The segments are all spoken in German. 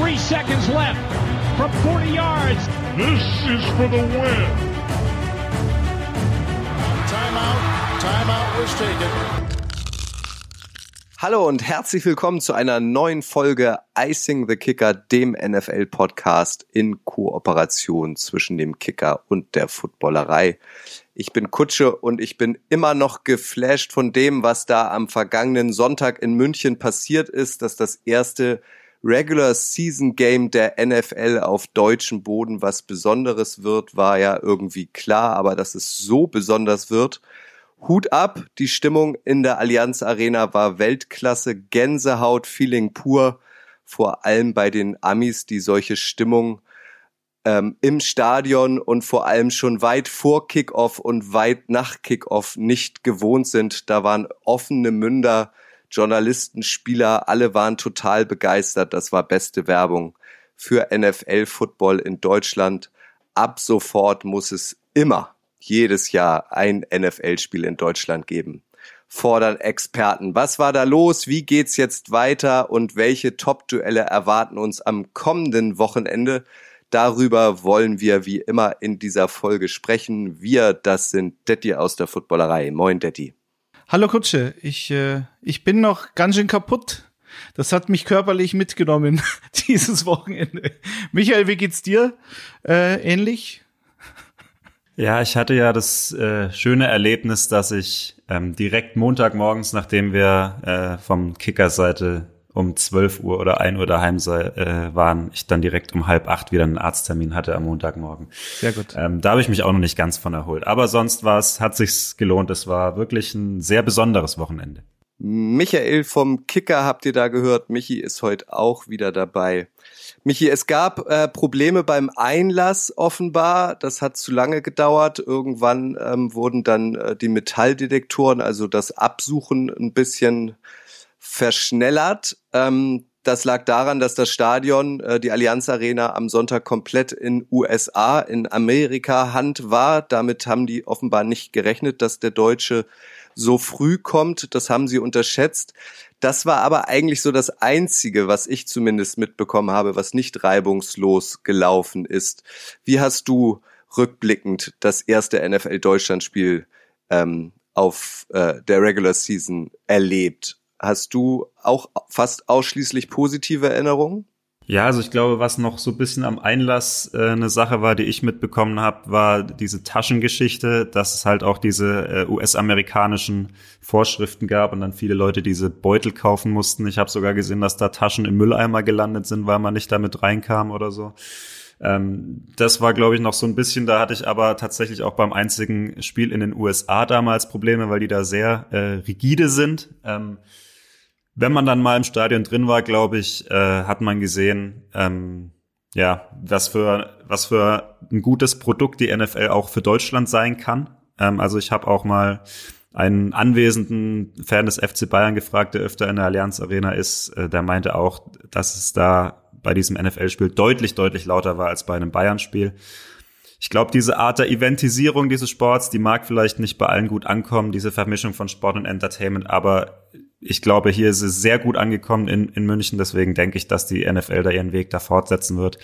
Three seconds left from 40 yards. This is for the win. Timeout. Timeout was taken. Hallo und herzlich willkommen zu einer neuen Folge Icing the Kicker, dem NFL-Podcast in Kooperation zwischen dem Kicker und der Footballerei. Ich bin Kutsche und ich bin immer noch geflasht von dem, was da am vergangenen Sonntag in München passiert ist, dass das erste Regular Season Game der NFL auf deutschem Boden was Besonderes wird, war ja irgendwie klar, aber dass es so besonders wird, Hut ab, die Stimmung in der Allianz Arena war Weltklasse, Gänsehaut, Feeling pur, vor allem bei den Amis, die solche Stimmung ähm, im Stadion und vor allem schon weit vor Kickoff und weit nach Kickoff nicht gewohnt sind. Da waren offene Münder, Journalisten, Spieler, alle waren total begeistert. Das war beste Werbung für NFL-Football in Deutschland. Ab sofort muss es immer jedes Jahr ein NFL-Spiel in Deutschland geben. Fordern Experten. Was war da los? Wie geht's jetzt weiter? Und welche Top-Duelle erwarten uns am kommenden Wochenende? Darüber wollen wir wie immer in dieser Folge sprechen. Wir, das sind Detti aus der Footballerei. Moin, Detti. Hallo Kutsche, ich, äh, ich bin noch ganz schön kaputt. Das hat mich körperlich mitgenommen dieses Wochenende. Michael, wie geht's dir? Äh, ähnlich? Ja, ich hatte ja das äh, schöne Erlebnis, dass ich ähm, direkt Montagmorgens, nachdem wir äh, vom Kickerseite um 12 Uhr oder 1 Uhr daheim sei, äh, waren, ich dann direkt um halb acht wieder einen Arzttermin hatte am Montagmorgen. Sehr gut. Ähm, da habe ich mich auch noch nicht ganz von erholt. Aber sonst war es, hat sich's gelohnt. Es war wirklich ein sehr besonderes Wochenende. Michael vom Kicker habt ihr da gehört. Michi ist heute auch wieder dabei. Michi, es gab äh, Probleme beim Einlass offenbar. Das hat zu lange gedauert. Irgendwann ähm, wurden dann äh, die Metalldetektoren, also das Absuchen, ein bisschen verschnellert. Ähm, das lag daran, dass das Stadion, äh, die Allianz Arena, am Sonntag komplett in USA, in Amerika Hand war. Damit haben die offenbar nicht gerechnet, dass der Deutsche so früh kommt. Das haben sie unterschätzt. Das war aber eigentlich so das Einzige, was ich zumindest mitbekommen habe, was nicht reibungslos gelaufen ist. Wie hast du rückblickend das erste NFL Deutschland-Spiel ähm, auf äh, der Regular Season erlebt? Hast du auch fast ausschließlich positive Erinnerungen? Ja, also ich glaube, was noch so ein bisschen am Einlass äh, eine Sache war, die ich mitbekommen habe, war diese Taschengeschichte, dass es halt auch diese äh, US-amerikanischen Vorschriften gab und dann viele Leute diese Beutel kaufen mussten. Ich habe sogar gesehen, dass da Taschen im Mülleimer gelandet sind, weil man nicht damit reinkam oder so. Ähm, das war, glaube ich, noch so ein bisschen, da hatte ich aber tatsächlich auch beim einzigen Spiel in den USA damals Probleme, weil die da sehr äh, rigide sind. Ähm, wenn man dann mal im Stadion drin war, glaube ich, äh, hat man gesehen, ähm, ja, was für was für ein gutes Produkt die NFL auch für Deutschland sein kann. Ähm, also ich habe auch mal einen anwesenden Fan des FC Bayern gefragt, der öfter in der Allianz Arena ist, äh, der meinte auch, dass es da bei diesem NFL-Spiel deutlich, deutlich lauter war als bei einem Bayern-Spiel. Ich glaube, diese Art der Eventisierung dieses Sports, die mag vielleicht nicht bei allen gut ankommen, diese Vermischung von Sport und Entertainment, aber ich glaube, hier ist es sehr gut angekommen in, in München. Deswegen denke ich, dass die NFL da ihren Weg da fortsetzen wird.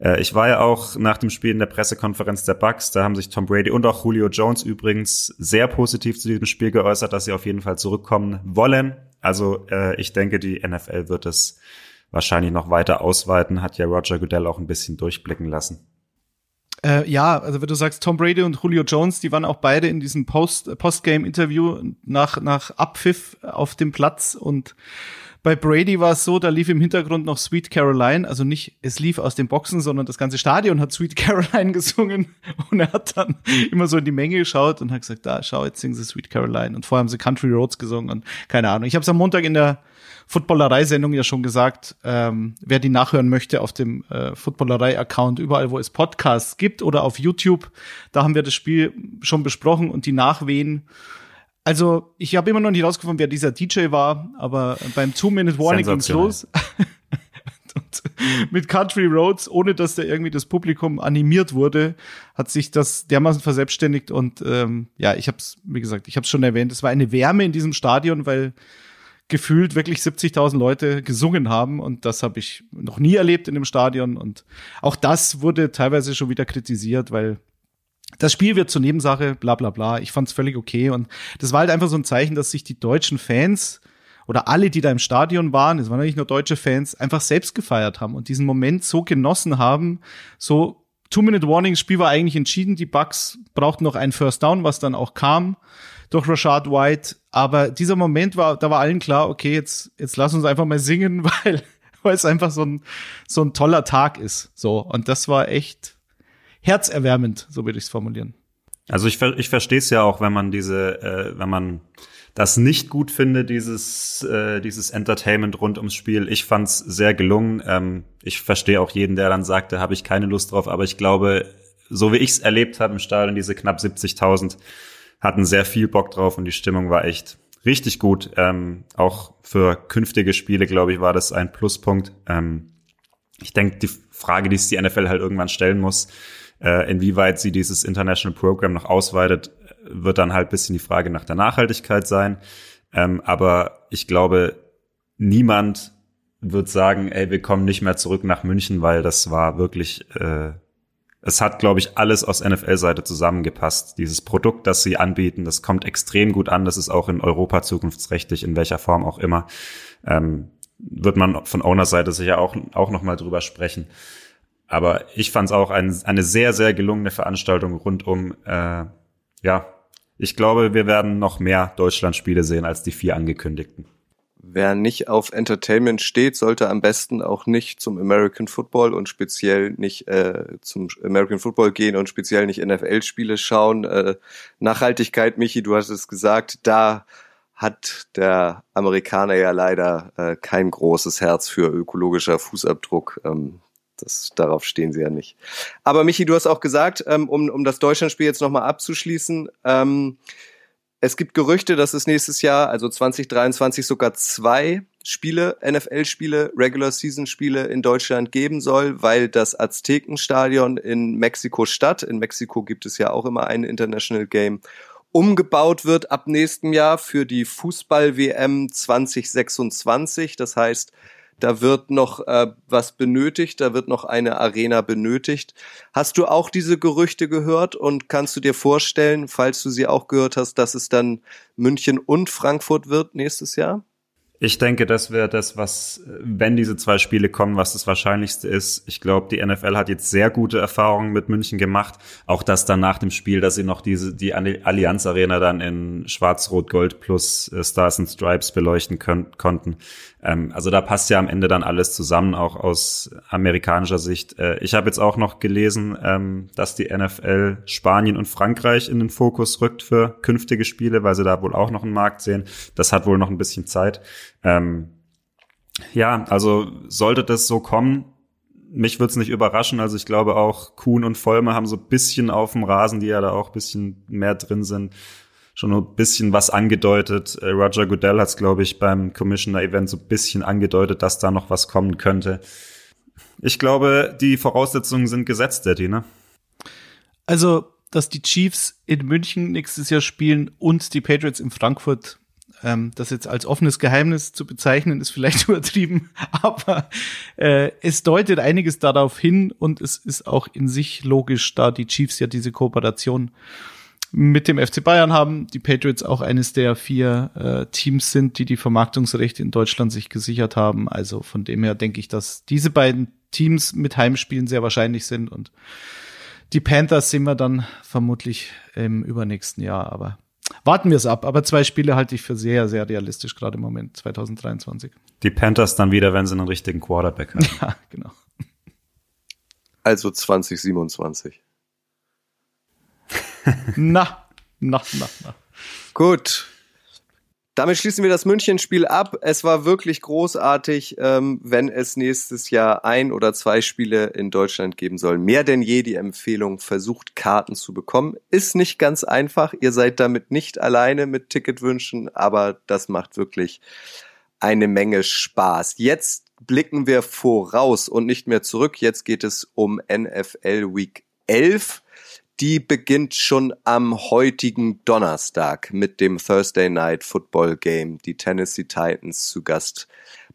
Äh, ich war ja auch nach dem Spiel in der Pressekonferenz der Bucks. Da haben sich Tom Brady und auch Julio Jones übrigens sehr positiv zu diesem Spiel geäußert, dass sie auf jeden Fall zurückkommen wollen. Also äh, ich denke, die NFL wird es wahrscheinlich noch weiter ausweiten. Hat ja Roger Goodell auch ein bisschen durchblicken lassen. Äh, ja, also wenn du sagst, Tom Brady und Julio Jones, die waren auch beide in diesem Post, Postgame-Interview nach, nach Abpfiff auf dem Platz. Und bei Brady war es so, da lief im Hintergrund noch Sweet Caroline, also nicht, es lief aus den Boxen, sondern das ganze Stadion hat Sweet Caroline gesungen. Und er hat dann immer so in die Menge geschaut und hat gesagt, da, schau, jetzt singen sie Sweet Caroline. Und vorher haben sie Country Roads gesungen und keine Ahnung. Ich habe es am Montag in der Footballerei-Sendung ja schon gesagt, ähm, wer die nachhören möchte auf dem äh, Footballerei-Account, überall, wo es Podcasts gibt oder auf YouTube, da haben wir das Spiel schon besprochen und die Nachwehen. Also, ich habe immer noch nicht rausgefunden, wer dieser DJ war, aber beim Two-Minute-Warning ging's los. Mit Country Roads, ohne dass da irgendwie das Publikum animiert wurde, hat sich das dermaßen verselbstständigt und ähm, ja, ich habe es, wie gesagt, ich habe es schon erwähnt, es war eine Wärme in diesem Stadion, weil gefühlt wirklich 70.000 Leute gesungen haben und das habe ich noch nie erlebt in dem Stadion. Und auch das wurde teilweise schon wieder kritisiert, weil das Spiel wird zur Nebensache, bla bla bla. Ich fand es völlig okay. Und das war halt einfach so ein Zeichen, dass sich die deutschen Fans oder alle, die da im Stadion waren, es waren nicht nur deutsche Fans, einfach selbst gefeiert haben und diesen Moment so genossen haben, so Two-Minute-Warning, Spiel war eigentlich entschieden, die Bucks brauchten noch einen First Down, was dann auch kam durch Rashad White, aber dieser Moment war, da war allen klar, okay, jetzt, jetzt lass uns einfach mal singen, weil, weil es einfach so ein, so ein toller Tag ist, so. Und das war echt herzerwärmend, so würde ich es formulieren. Also ich, ich verstehe es ja auch, wenn man diese, äh, wenn man das nicht gut finde, dieses, äh, dieses Entertainment rund ums Spiel. Ich fand's sehr gelungen. Ähm, ich verstehe auch jeden, der dann sagt, da habe ich keine Lust drauf, aber ich glaube, so wie ich es erlebt habe im Stadion, diese knapp 70.000 hatten sehr viel Bock drauf und die Stimmung war echt richtig gut. Ähm, auch für künftige Spiele, glaube ich, war das ein Pluspunkt. Ähm, ich denke, die Frage, die es die NFL halt irgendwann stellen muss, äh, inwieweit sie dieses International Program noch ausweitet, wird dann halt bisschen die Frage nach der Nachhaltigkeit sein. Ähm, aber ich glaube, niemand wird sagen, ey, wir kommen nicht mehr zurück nach München, weil das war wirklich, äh, es hat, glaube ich, alles aus NFL-Seite zusammengepasst. Dieses Produkt, das sie anbieten, das kommt extrem gut an. Das ist auch in Europa zukunftsrechtlich, in welcher Form auch immer. Ähm, wird man von Owner-Seite sicher auch, auch noch mal drüber sprechen. Aber ich fand es auch ein, eine sehr, sehr gelungene Veranstaltung rund um äh, ja, ich glaube, wir werden noch mehr Deutschlandspiele sehen als die vier angekündigten. Wer nicht auf Entertainment steht, sollte am besten auch nicht zum American Football und speziell nicht äh, zum American Football gehen und speziell nicht NFL-Spiele schauen. Äh, Nachhaltigkeit, Michi, du hast es gesagt, da hat der Amerikaner ja leider äh, kein großes Herz für ökologischer Fußabdruck. Ähm, das, darauf stehen sie ja nicht. Aber Michi, du hast auch gesagt, ähm, um, um das Deutschlandspiel jetzt nochmal abzuschließen, ähm, es gibt Gerüchte, dass es nächstes Jahr, also 2023, sogar zwei Spiele, NFL-Spiele, Regular-Season-Spiele in Deutschland geben soll, weil das Aztekenstadion in Mexiko-Stadt, in Mexiko gibt es ja auch immer ein International Game, umgebaut wird ab nächstem Jahr für die Fußball-WM 2026. Das heißt, da wird noch äh, was benötigt, da wird noch eine Arena benötigt. Hast du auch diese Gerüchte gehört und kannst du dir vorstellen, falls du sie auch gehört hast, dass es dann München und Frankfurt wird nächstes Jahr? Ich denke, das wäre das, was, wenn diese zwei Spiele kommen, was das Wahrscheinlichste ist. Ich glaube, die NFL hat jetzt sehr gute Erfahrungen mit München gemacht. Auch das dann nach dem Spiel, dass sie noch diese, die Allianz Arena dann in Schwarz-Rot-Gold plus äh, Stars and Stripes beleuchten können, konnten. Ähm, also da passt ja am Ende dann alles zusammen, auch aus amerikanischer Sicht. Äh, ich habe jetzt auch noch gelesen, ähm, dass die NFL Spanien und Frankreich in den Fokus rückt für künftige Spiele, weil sie da wohl auch noch einen Markt sehen. Das hat wohl noch ein bisschen Zeit. Ähm, ja, also sollte das so kommen, mich würde es nicht überraschen. Also ich glaube auch Kuhn und Vollmer haben so ein bisschen auf dem Rasen, die ja da auch ein bisschen mehr drin sind, schon ein bisschen was angedeutet. Äh, Roger Goodell hat es, glaube ich, beim Commissioner-Event so ein bisschen angedeutet, dass da noch was kommen könnte. Ich glaube, die Voraussetzungen sind gesetzt, Daddy, ne? Also, dass die Chiefs in München nächstes Jahr spielen und die Patriots in Frankfurt, ähm, das jetzt als offenes Geheimnis zu bezeichnen, ist vielleicht übertrieben, aber äh, es deutet einiges darauf hin und es ist auch in sich logisch, da die Chiefs ja diese Kooperation mit dem FC Bayern haben. Die Patriots auch eines der vier äh, Teams sind, die die Vermarktungsrechte in Deutschland sich gesichert haben. Also von dem her denke ich, dass diese beiden Teams mit Heimspielen sehr wahrscheinlich sind und die Panthers sehen wir dann vermutlich im übernächsten Jahr, aber warten wir es ab. Aber zwei Spiele halte ich für sehr, sehr realistisch, gerade im Moment 2023. Die Panthers dann wieder, wenn sie einen richtigen Quarterback haben. Ja, genau. Also 2027 na, na, na, na. Gut. Damit schließen wir das Münchenspiel ab. Es war wirklich großartig, ähm, wenn es nächstes Jahr ein oder zwei Spiele in Deutschland geben soll. Mehr denn je die Empfehlung, versucht Karten zu bekommen. Ist nicht ganz einfach. Ihr seid damit nicht alleine mit Ticketwünschen, aber das macht wirklich eine Menge Spaß. Jetzt blicken wir voraus und nicht mehr zurück. Jetzt geht es um NFL Week 11 die beginnt schon am heutigen Donnerstag mit dem Thursday Night Football Game. Die Tennessee Titans zu Gast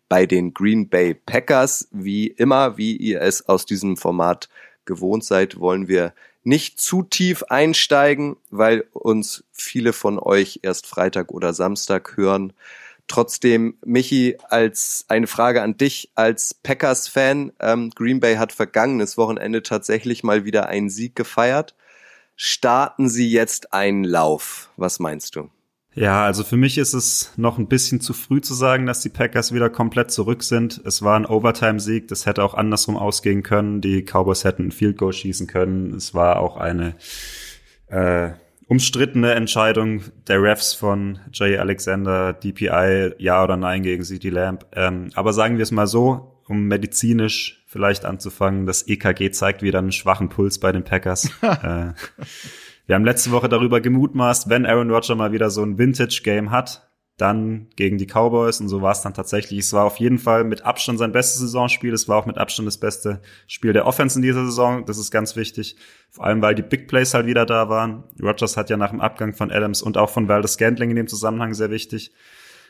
bei den Green Bay Packers. Wie immer, wie ihr es aus diesem Format gewohnt seid, wollen wir nicht zu tief einsteigen, weil uns viele von euch erst Freitag oder Samstag hören. Trotzdem, Michi, als eine Frage an dich als Packers-Fan. Ähm, Green Bay hat vergangenes Wochenende tatsächlich mal wieder einen Sieg gefeiert. Starten sie jetzt einen Lauf? Was meinst du? Ja, also für mich ist es noch ein bisschen zu früh zu sagen, dass die Packers wieder komplett zurück sind. Es war ein Overtime-Sieg, das hätte auch andersrum ausgehen können. Die Cowboys hätten ein Field Goal schießen können. Es war auch eine äh, umstrittene Entscheidung der Refs von Jay Alexander, DPI, ja oder nein gegen CD Lamb. Ähm, aber sagen wir es mal so, um medizinisch vielleicht anzufangen, das EKG zeigt wieder einen schwachen Puls bei den Packers. äh, wir haben letzte Woche darüber gemutmaßt, wenn Aaron Rodgers mal wieder so ein Vintage-Game hat, dann gegen die Cowboys und so war es dann tatsächlich. Es war auf jeden Fall mit Abstand sein bestes Saisonspiel. Es war auch mit Abstand das beste Spiel der Offense in dieser Saison. Das ist ganz wichtig. Vor allem, weil die Big Plays halt wieder da waren. Rodgers hat ja nach dem Abgang von Adams und auch von Valdez Scantling in dem Zusammenhang sehr wichtig.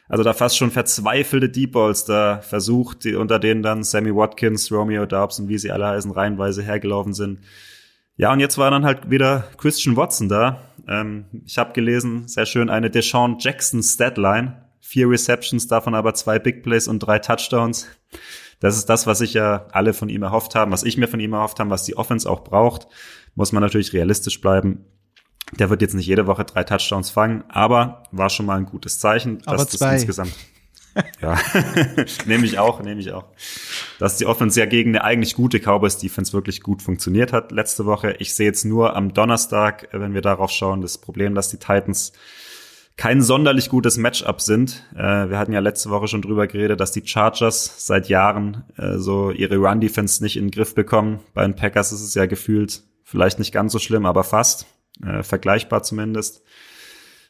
Also da fast schon verzweifelte Deep Balls da versucht, die, unter denen dann Sammy Watkins, Romeo Dobbs und wie sie alle heißen, reihenweise hergelaufen sind. Ja, und jetzt war dann halt wieder Christian Watson da. Ähm, ich habe gelesen, sehr schön, eine Deshaun Jackson Statline. Vier Receptions, davon aber zwei Big Plays und drei Touchdowns. Das ist das, was sich ja alle von ihm erhofft haben, was ich mir von ihm erhofft habe, was die Offense auch braucht. Muss man natürlich realistisch bleiben. Der wird jetzt nicht jede Woche drei Touchdowns fangen, aber war schon mal ein gutes Zeichen, aber dass zwei. das insgesamt ja, nehme ich auch, nehme ich auch. Dass die Offense ja gegen eine eigentlich gute Cowboys Defense wirklich gut funktioniert hat letzte Woche. Ich sehe jetzt nur am Donnerstag, wenn wir darauf schauen, das Problem, dass die Titans kein sonderlich gutes Matchup sind. Äh, wir hatten ja letzte Woche schon drüber geredet, dass die Chargers seit Jahren äh, so ihre Run Defense nicht in den Griff bekommen. Bei den Packers ist es ja gefühlt vielleicht nicht ganz so schlimm, aber fast äh, vergleichbar zumindest.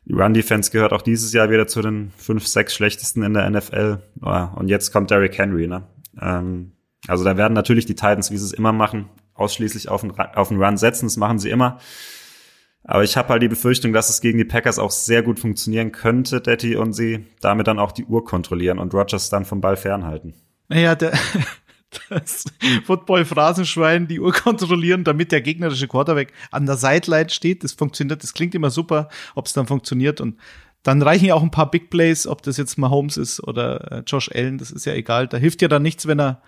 Die Run-Defense gehört auch dieses Jahr wieder zu den fünf, sechs schlechtesten in der NFL. Und jetzt kommt Derrick Henry. Ne? Ähm, also da werden natürlich die Titans, wie sie es immer machen, ausschließlich auf den, auf den Run setzen. Das machen sie immer. Aber ich habe halt die Befürchtung, dass es gegen die Packers auch sehr gut funktionieren könnte, Detti, und sie damit dann auch die Uhr kontrollieren und Rogers dann vom Ball fernhalten. Naja, der, das Football-Phrasenschwein die Uhr kontrollieren, damit der gegnerische Quarterback an der Sideline steht. Das funktioniert, das klingt immer super, ob es dann funktioniert. Und dann reichen ja auch ein paar Big Plays, ob das jetzt Mahomes ist oder äh, Josh Allen, das ist ja egal. Da hilft ja dann nichts, wenn er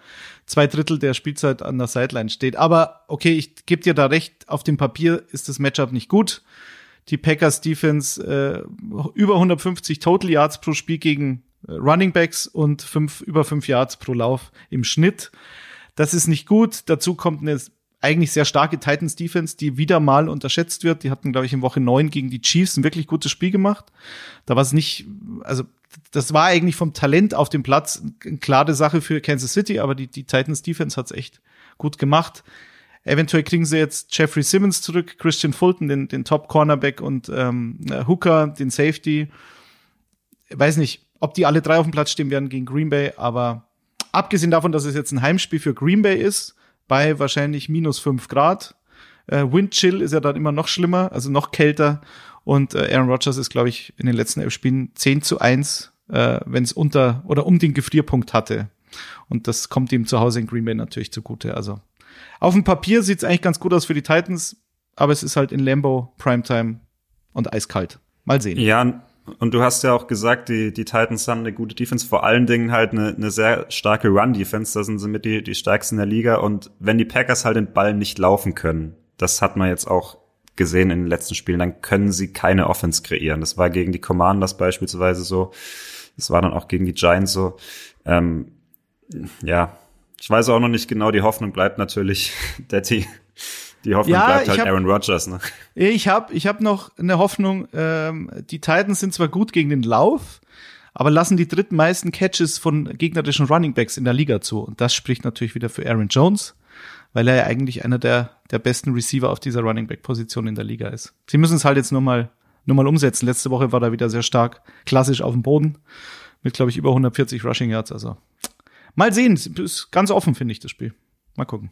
zwei Drittel der Spielzeit an der Sideline steht. Aber okay, ich gebe dir da recht, auf dem Papier ist das Matchup nicht gut. Die Packers Defense äh, über 150 Total Yards pro Spiel gegen Running Backs und fünf, über fünf Yards pro Lauf im Schnitt. Das ist nicht gut. Dazu kommt eine eigentlich sehr starke Titans Defense, die wieder mal unterschätzt wird. Die hatten, glaube ich, in Woche neun gegen die Chiefs ein wirklich gutes Spiel gemacht. Da war es nicht, also das war eigentlich vom Talent auf dem Platz eine klare Sache für Kansas City, aber die, die Titans Defense hat es echt gut gemacht. Eventuell kriegen sie jetzt Jeffrey Simmons zurück, Christian Fulton, den, den Top Cornerback und ähm, Hooker, den Safety. Weiß nicht, ob die alle drei auf dem Platz stehen werden gegen Green Bay, aber abgesehen davon, dass es jetzt ein Heimspiel für Green Bay ist, bei wahrscheinlich minus fünf Grad. Äh, Windchill ist ja dann immer noch schlimmer, also noch kälter. Und äh, Aaron Rodgers ist, glaube ich, in den letzten elf Spielen 10 zu 1, äh, wenn es unter oder um den Gefrierpunkt hatte. Und das kommt ihm zu Hause in Green Bay natürlich zugute. Also auf dem Papier sieht es eigentlich ganz gut aus für die Titans, aber es ist halt in Lambo Primetime und eiskalt. Mal sehen. Ja, und du hast ja auch gesagt, die, die Titans haben eine gute Defense, vor allen Dingen halt eine, eine sehr starke Run-Defense. Da sind sie mit die, die stärksten in der Liga. Und wenn die Packers halt den Ball nicht laufen können, das hat man jetzt auch gesehen in den letzten Spielen, dann können sie keine Offense kreieren. Das war gegen die Commanders beispielsweise so. Das war dann auch gegen die Giants so. Ähm, ja, ich weiß auch noch nicht genau. Die Hoffnung bleibt natürlich, Daddy die Hoffnung ja, bleibt halt hab, Aaron Rodgers. Ne? Ich habe ich hab noch eine Hoffnung. Ähm, die Titans sind zwar gut gegen den Lauf, aber lassen die drittmeisten Catches von gegnerischen Running Backs in der Liga zu. Und das spricht natürlich wieder für Aaron Jones, weil er ja eigentlich einer der, der besten Receiver auf dieser Running Back Position in der Liga ist. Sie müssen es halt jetzt nur mal, nur mal umsetzen. Letzte Woche war er wieder sehr stark, klassisch auf dem Boden, mit, glaube ich, über 140 Rushing Yards. Also mal sehen, ist ganz offen, finde ich, das Spiel. Mal gucken.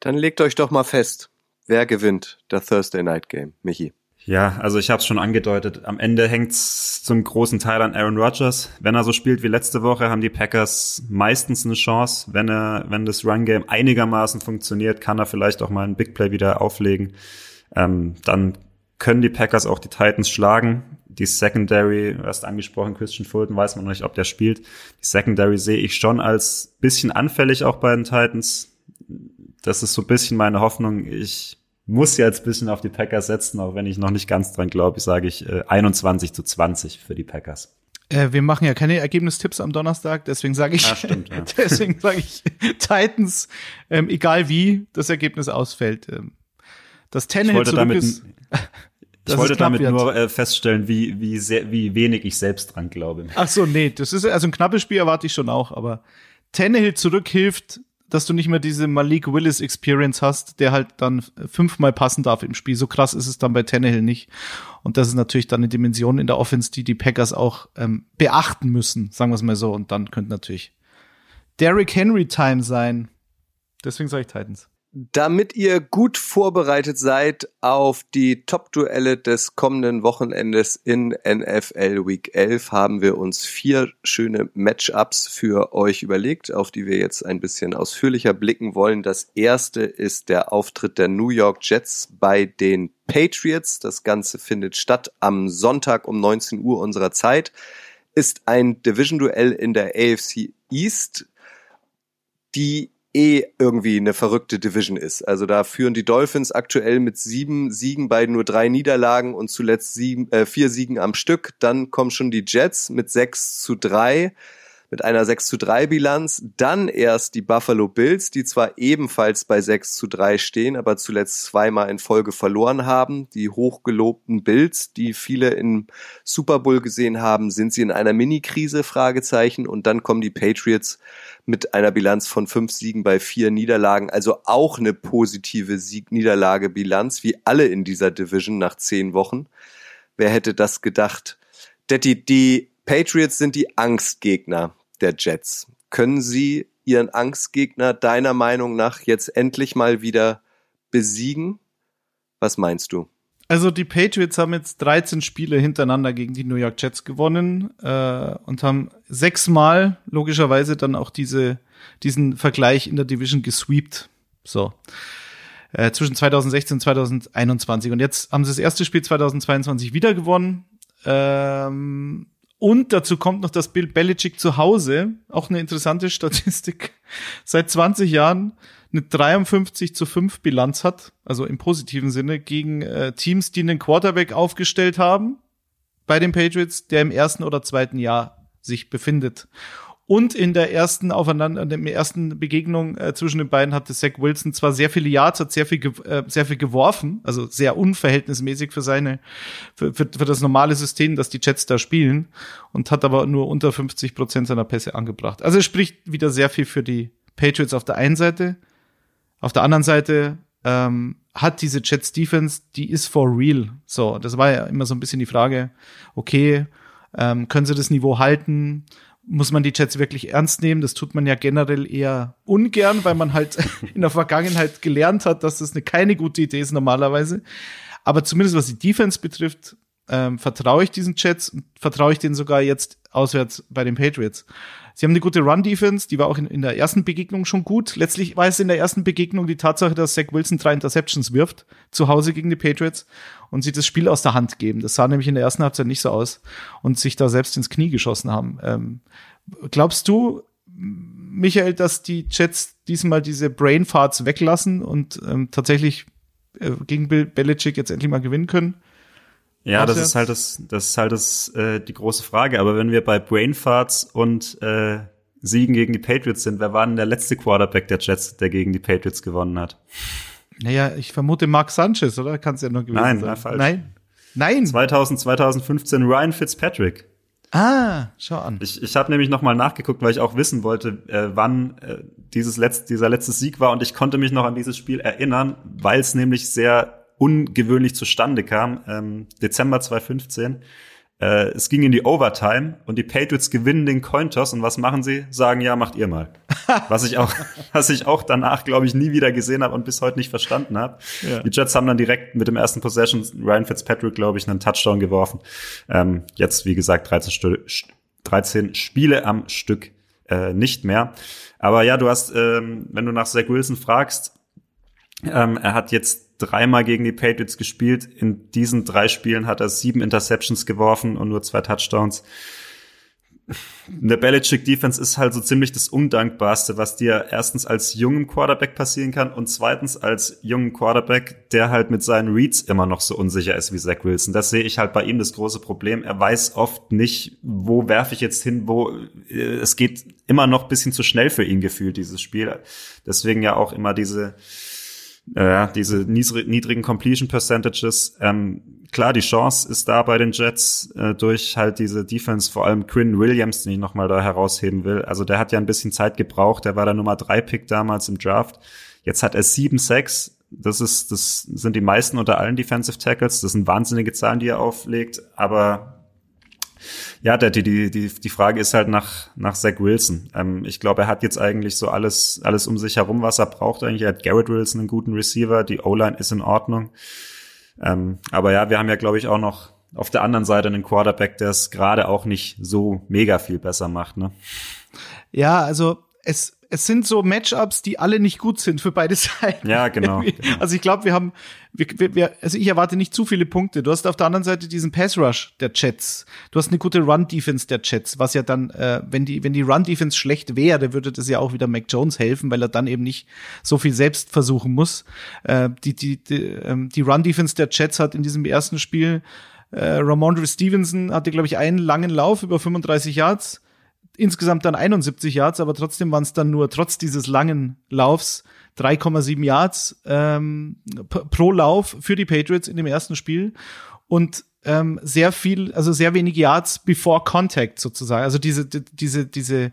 Dann legt euch doch mal fest. Wer gewinnt das Thursday Night Game, Michi? Ja, also ich habe es schon angedeutet. Am Ende hängt's zum großen Teil an Aaron Rodgers. Wenn er so spielt wie letzte Woche, haben die Packers meistens eine Chance. Wenn er, wenn das Run Game einigermaßen funktioniert, kann er vielleicht auch mal einen Big Play wieder auflegen. Ähm, dann können die Packers auch die Titans schlagen. Die Secondary, du hast angesprochen, Christian Fulton, weiß man noch nicht, ob der spielt. Die Secondary sehe ich schon als bisschen anfällig auch bei den Titans. Das ist so ein bisschen meine Hoffnung. Ich muss jetzt bisschen auf die Packers setzen, auch wenn ich noch nicht ganz dran glaube. Ich sage ich äh, 21 zu 20 für die Packers. Äh, wir machen ja keine Ergebnistipps am Donnerstag, deswegen sage ich, ah, stimmt, ja. deswegen sage ich Titans, ähm, egal wie das Ergebnis ausfällt. Ähm, das Tannehill zurück damit, ist. Ich wollte damit wird. nur äh, feststellen, wie, wie, sehr, wie wenig ich selbst dran glaube. Ach so, nee, das ist also ein knappes Spiel erwarte ich schon auch, aber Tannehill zurück hilft dass du nicht mehr diese Malik Willis Experience hast, der halt dann fünfmal passen darf im Spiel. So krass ist es dann bei Tannehill nicht. Und das ist natürlich dann eine Dimension in der Offense, die die Packers auch ähm, beachten müssen, sagen wir es mal so. Und dann könnte natürlich Derrick Henry Time sein. Deswegen sage ich Titans. Damit ihr gut vorbereitet seid auf die Top-Duelle des kommenden Wochenendes in NFL Week 11, haben wir uns vier schöne Matchups für euch überlegt, auf die wir jetzt ein bisschen ausführlicher blicken wollen. Das erste ist der Auftritt der New York Jets bei den Patriots. Das Ganze findet statt am Sonntag um 19 Uhr unserer Zeit. Ist ein Division-Duell in der AFC East. Die eh irgendwie eine verrückte Division ist. Also da führen die Dolphins aktuell mit sieben Siegen bei nur drei Niederlagen und zuletzt sieben, äh, vier Siegen am Stück. Dann kommen schon die Jets mit sechs zu drei mit einer 6 zu 3 Bilanz. Dann erst die Buffalo Bills, die zwar ebenfalls bei 6 zu 3 stehen, aber zuletzt zweimal in Folge verloren haben. Die hochgelobten Bills, die viele im Super Bowl gesehen haben, sind sie in einer Mini-Krise? Fragezeichen. Und dann kommen die Patriots mit einer Bilanz von fünf Siegen bei vier Niederlagen. Also auch eine positive Sieg-Niederlage-Bilanz, wie alle in dieser Division nach zehn Wochen. Wer hätte das gedacht? Die, die Patriots sind die Angstgegner der Jets. Können sie ihren Angstgegner deiner Meinung nach jetzt endlich mal wieder besiegen? Was meinst du? Also die Patriots haben jetzt 13 Spiele hintereinander gegen die New York Jets gewonnen äh, und haben sechsmal logischerweise dann auch diese, diesen Vergleich in der Division gesweept. So. Äh, zwischen 2016 und 2021. Und jetzt haben sie das erste Spiel 2022 wieder gewonnen. Ähm, und dazu kommt noch, dass Bill Belichick zu Hause, auch eine interessante Statistik, seit 20 Jahren eine 53 zu 5 Bilanz hat, also im positiven Sinne, gegen äh, Teams, die einen Quarterback aufgestellt haben bei den Patriots, der im ersten oder zweiten Jahr sich befindet. Und in der ersten Aufeinander, in der ersten Begegnung äh, zwischen den beiden hatte Zach Wilson zwar sehr viele Yards, hat sehr viel, äh, sehr viel geworfen, also sehr unverhältnismäßig für seine, für, für, für das normale System, das die Jets da spielen, und hat aber nur unter 50 Prozent seiner Pässe angebracht. Also es spricht wieder sehr viel für die Patriots auf der einen Seite. Auf der anderen Seite ähm, hat diese Jets Defense, die ist for real. So, das war ja immer so ein bisschen die Frage, okay, ähm, können sie das Niveau halten? Muss man die Jets wirklich ernst nehmen. Das tut man ja generell eher ungern, weil man halt in der Vergangenheit gelernt hat, dass das eine keine gute Idee ist normalerweise. Aber zumindest was die Defense betrifft, ähm, vertraue ich diesen Jets und vertraue ich denen sogar jetzt auswärts bei den Patriots. Sie haben eine gute Run-Defense, die war auch in, in, der ersten Begegnung schon gut. Letztlich war es in der ersten Begegnung die Tatsache, dass Zach Wilson drei Interceptions wirft, zu Hause gegen die Patriots und sie das Spiel aus der Hand geben. Das sah nämlich in der ersten Halbzeit nicht so aus und sich da selbst ins Knie geschossen haben. Ähm, glaubst du, Michael, dass die Jets diesmal diese Brainfarts weglassen und ähm, tatsächlich äh, gegen Bill Belichick jetzt endlich mal gewinnen können? Ja, das ist halt das, das ist halt das, äh, die große Frage. Aber wenn wir bei Brainfarts und äh, Siegen gegen die Patriots sind, wer war denn der letzte Quarterback der Jets, der gegen die Patriots gewonnen hat? Naja, ich vermute Mark Sanchez, oder? Kannst ja nur gewesen Nein, sein. Nein, falsch. Nein. Nein. 2000, 2015 Ryan Fitzpatrick. Ah, schau an. Ich, ich habe nämlich noch mal nachgeguckt, weil ich auch wissen wollte, äh, wann äh, dieses letzt, dieser letzte Sieg war und ich konnte mich noch an dieses Spiel erinnern, weil es nämlich sehr ungewöhnlich zustande kam. Ähm, Dezember 2015. Äh, es ging in die Overtime und die Patriots gewinnen den Cointoss und was machen sie? Sagen, ja, macht ihr mal. was ich auch, was ich auch danach, glaube ich, nie wieder gesehen habe und bis heute nicht verstanden habe. Ja. Die Jets haben dann direkt mit dem ersten Possession Ryan Fitzpatrick, glaube ich, einen Touchdown geworfen. Ähm, jetzt, wie gesagt, 13, Stu 13 Spiele am Stück äh, nicht mehr. Aber ja, du hast, ähm, wenn du nach Zach Wilson fragst, ähm, er hat jetzt dreimal gegen die Patriots gespielt. In diesen drei Spielen hat er sieben Interceptions geworfen und nur zwei Touchdowns. Eine Belichick Defense ist halt so ziemlich das Undankbarste, was dir erstens als jungen Quarterback passieren kann und zweitens als jungen Quarterback, der halt mit seinen Reads immer noch so unsicher ist wie Zach Wilson. Das sehe ich halt bei ihm das große Problem. Er weiß oft nicht, wo werfe ich jetzt hin, wo äh, es geht immer noch bisschen zu schnell für ihn gefühlt, dieses Spiel. Deswegen ja auch immer diese äh, diese niedrigen Completion Percentages. Ähm, klar, die Chance ist da bei den Jets äh, durch halt diese Defense, vor allem Quinn Williams, den ich nochmal da herausheben will. Also der hat ja ein bisschen Zeit gebraucht, der war der Nummer drei Pick damals im Draft. Jetzt hat er sieben Sacks. Das ist, das sind die meisten unter allen Defensive Tackles. Das sind wahnsinnige Zahlen, die er auflegt. Aber ja, die, die, die, die Frage ist halt nach, nach Zach Wilson. Ähm, ich glaube, er hat jetzt eigentlich so alles, alles um sich herum, was er braucht eigentlich. Er hat Garrett Wilson, einen guten Receiver. Die O-Line ist in Ordnung. Ähm, aber ja, wir haben ja, glaube ich, auch noch auf der anderen Seite einen Quarterback, der es gerade auch nicht so mega viel besser macht, ne? Ja, also es, es sind so Matchups, die alle nicht gut sind für beide Seiten. Ja, genau. genau. Also ich glaube, wir haben, wir, wir, also ich erwarte nicht zu viele Punkte. Du hast auf der anderen Seite diesen Pass Rush der Jets. Du hast eine gute Run Defense der Jets, was ja dann, äh, wenn die, wenn die Run Defense schlecht wäre, würde das ja auch wieder Mac Jones helfen, weil er dann eben nicht so viel selbst versuchen muss. Äh, die, die, die, ähm, die Run Defense der Jets hat in diesem ersten Spiel äh, Ramondre Stevenson hatte, glaube ich, einen langen Lauf über 35 Yards insgesamt dann 71 Yards, aber trotzdem waren es dann nur trotz dieses langen Laufs 3,7 Yards ähm, pro Lauf für die Patriots in dem ersten Spiel und ähm, sehr viel, also sehr wenig Yards before Contact sozusagen. Also diese diese diese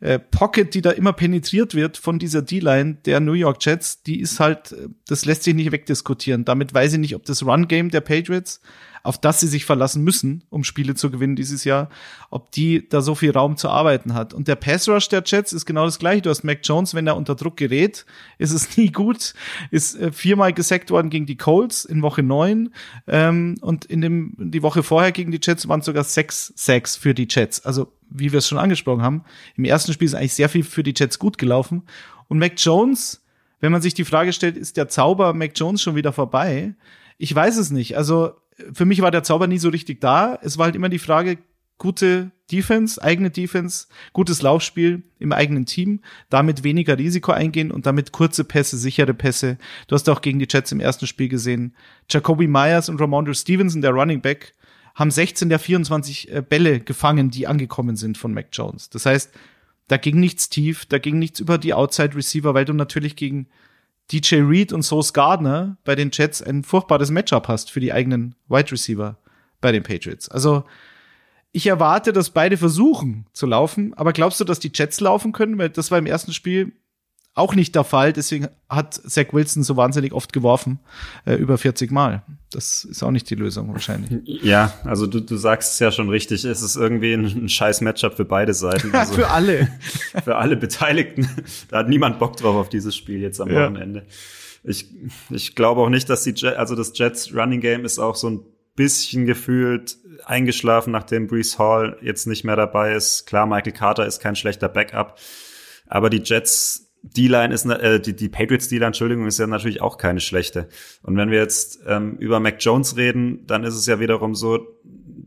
äh, Pocket, die da immer penetriert wird von dieser D-Line der New York Jets, die ist halt, das lässt sich nicht wegdiskutieren. Damit weiß ich nicht, ob das Run Game der Patriots auf das sie sich verlassen müssen, um Spiele zu gewinnen dieses Jahr, ob die da so viel Raum zu arbeiten hat. Und der Pass Rush der Jets ist genau das gleiche. Du hast Mac Jones, wenn er unter Druck gerät, ist es nie gut, ist äh, viermal gesackt worden gegen die Colts in Woche neun ähm, und in dem die Woche vorher gegen die Jets waren sogar sechs Sacks für die Jets. Also wie wir es schon angesprochen haben, im ersten Spiel ist eigentlich sehr viel für die Jets gut gelaufen. Und Mac Jones, wenn man sich die Frage stellt, ist der Zauber Mac Jones schon wieder vorbei? Ich weiß es nicht. Also für mich war der Zauber nie so richtig da. Es war halt immer die Frage, gute Defense, eigene Defense, gutes Laufspiel im eigenen Team, damit weniger Risiko eingehen und damit kurze Pässe, sichere Pässe. Du hast auch gegen die Jets im ersten Spiel gesehen. Jacoby Myers und Ramondre Stevenson, der Running Back, haben 16 der 24 äh, Bälle gefangen, die angekommen sind von Mac Jones. Das heißt, da ging nichts tief, da ging nichts über die Outside Receiver, weil du natürlich gegen DJ Reed und Sauce Gardner bei den Jets ein furchtbares Matchup hast für die eigenen Wide Receiver bei den Patriots. Also ich erwarte, dass beide versuchen zu laufen, aber glaubst du, dass die Jets laufen können? Weil das war im ersten Spiel auch nicht der Fall. Deswegen hat Zach Wilson so wahnsinnig oft geworfen, äh, über 40 Mal. Das ist auch nicht die Lösung wahrscheinlich. Ja, also du, du sagst es ja schon richtig. Es ist irgendwie ein, ein scheiß Matchup für beide Seiten. Also für alle. für alle Beteiligten. Da hat niemand Bock drauf auf dieses Spiel jetzt am ja. Wochenende. Ich, ich glaube auch nicht, dass die Jet, also das Jets Running Game ist auch so ein bisschen gefühlt eingeschlafen, nachdem Brees Hall jetzt nicht mehr dabei ist. Klar, Michael Carter ist kein schlechter Backup. Aber die Jets D-Line ist, äh, die, die Patriots D-Line, Entschuldigung, ist ja natürlich auch keine schlechte. Und wenn wir jetzt ähm, über Mac Jones reden, dann ist es ja wiederum so,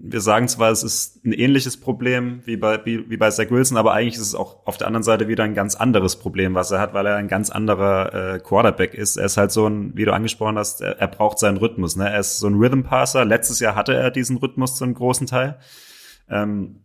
wir sagen zwar, es ist ein ähnliches Problem wie bei, wie, wie bei Zach Wilson, aber eigentlich ist es auch auf der anderen Seite wieder ein ganz anderes Problem, was er hat, weil er ein ganz anderer äh, Quarterback ist. Er ist halt so ein, wie du angesprochen hast, er, er braucht seinen Rhythmus. Ne? Er ist so ein Rhythm-Passer. Letztes Jahr hatte er diesen Rhythmus zu einem großen Teil. Ähm,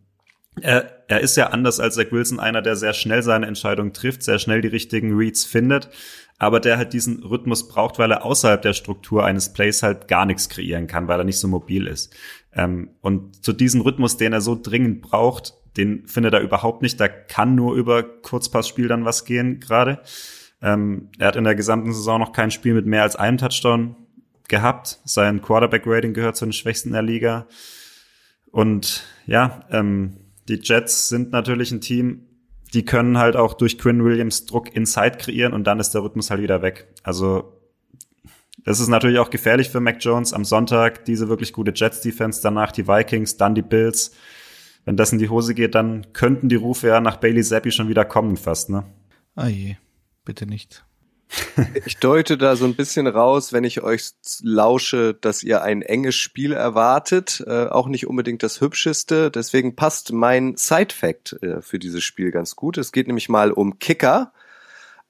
er, er ist ja anders als Zach Wilson einer, der sehr schnell seine Entscheidung trifft, sehr schnell die richtigen Reads findet, aber der halt diesen Rhythmus braucht, weil er außerhalb der Struktur eines Plays halt gar nichts kreieren kann, weil er nicht so mobil ist. Ähm, und zu diesem Rhythmus, den er so dringend braucht, den findet er überhaupt nicht. Da kann nur über Kurzpassspiel dann was gehen gerade. Ähm, er hat in der gesamten Saison noch kein Spiel mit mehr als einem Touchdown gehabt. Sein Quarterback-Rating gehört zu den schwächsten der Liga. Und ja, ähm, die Jets sind natürlich ein Team, die können halt auch durch Quinn Williams Druck inside kreieren und dann ist der Rhythmus halt wieder weg. Also das ist natürlich auch gefährlich für Mac Jones am Sonntag, diese wirklich gute Jets-Defense, danach die Vikings, dann die Bills. Wenn das in die Hose geht, dann könnten die Rufe ja nach Bailey Zappi schon wieder kommen fast, ne? Ah je, bitte nicht. Ich deute da so ein bisschen raus, wenn ich euch lausche, dass ihr ein enges Spiel erwartet, äh, auch nicht unbedingt das hübscheste. Deswegen passt mein Side-Fact äh, für dieses Spiel ganz gut. Es geht nämlich mal um Kicker.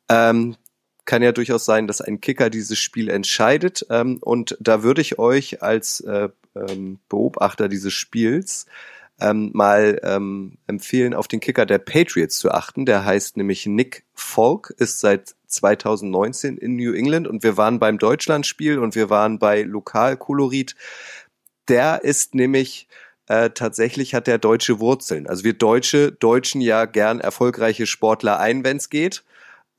Ähm, kann ja durchaus sein, dass ein Kicker dieses Spiel entscheidet. Ähm, und da würde ich euch als äh, ähm, Beobachter dieses Spiels ähm, mal ähm, empfehlen, auf den Kicker der Patriots zu achten. Der heißt nämlich Nick Falk, ist seit 2019 in New England und wir waren beim Deutschlandspiel und wir waren bei Lokalkolorit. Der ist nämlich äh, tatsächlich hat der deutsche Wurzeln. Also wir Deutsche deutschen ja gern erfolgreiche Sportler ein, wenn es geht.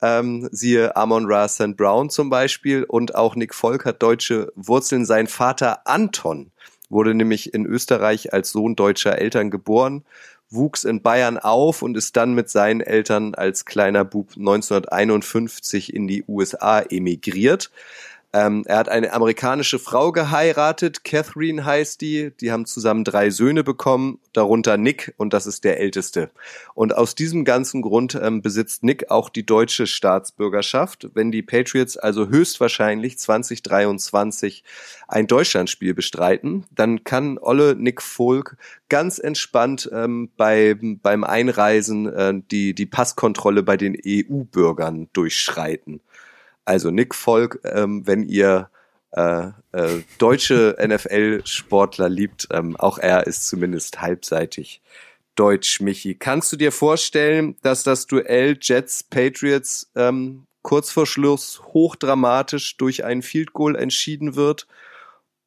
Ähm, siehe Amon Ra St. Brown zum Beispiel und auch Nick Volk hat deutsche Wurzeln. Sein Vater Anton wurde nämlich in Österreich als Sohn deutscher Eltern geboren, wuchs in Bayern auf und ist dann mit seinen Eltern als kleiner Bub 1951 in die USA emigriert. Ähm, er hat eine amerikanische Frau geheiratet, Catherine heißt die. Die haben zusammen drei Söhne bekommen, darunter Nick und das ist der älteste. Und aus diesem ganzen Grund ähm, besitzt Nick auch die deutsche Staatsbürgerschaft. Wenn die Patriots also höchstwahrscheinlich 2023 ein Deutschlandspiel bestreiten, dann kann Olle Nick Volk ganz entspannt ähm, bei, beim Einreisen äh, die, die Passkontrolle bei den EU-Bürgern durchschreiten. Also Nick Volk, ähm, wenn ihr äh, äh, deutsche NFL-Sportler liebt, ähm, auch er ist zumindest halbseitig deutsch, Michi. Kannst du dir vorstellen, dass das Duell Jets-Patriots ähm, kurz vor Schluss hochdramatisch durch ein Field Goal entschieden wird?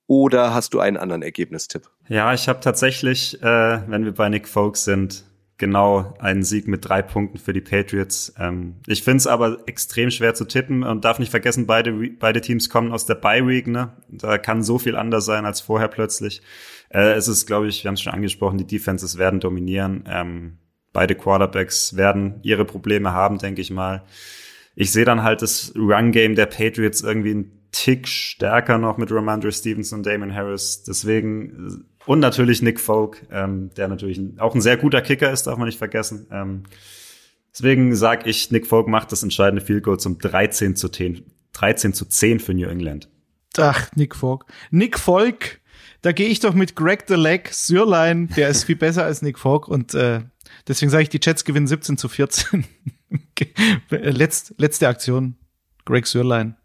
Oder hast du einen anderen Ergebnistipp? Ja, ich habe tatsächlich, äh, wenn wir bei Nick Folk sind, genau einen Sieg mit drei Punkten für die Patriots. Ähm, ich finde es aber extrem schwer zu tippen und darf nicht vergessen, beide, beide Teams kommen aus der Bye Week. Ne? Da kann so viel anders sein als vorher plötzlich. Äh, es ist, glaube ich, wir haben es schon angesprochen, die Defenses werden dominieren. Ähm, beide Quarterbacks werden ihre Probleme haben, denke ich mal. Ich sehe dann halt das Run-Game der Patriots irgendwie ein Tick stärker noch mit Ramondre Stevenson und Damon Harris. Deswegen und natürlich Nick Folk, ähm, der natürlich auch ein sehr guter Kicker ist, darf man nicht vergessen. Ähm, deswegen sage ich, Nick Folk macht das entscheidende Field Goal zum 13 zu 10, 13 zu 10 für New England. Ach, Nick Folk. Nick Folk, da gehe ich doch mit Greg the Leg, Sürlein, der ist viel besser als Nick Folk und äh, deswegen sage ich, die Jets gewinnen 17 zu 14. Letz, letzte Aktion, Greg Sürlein.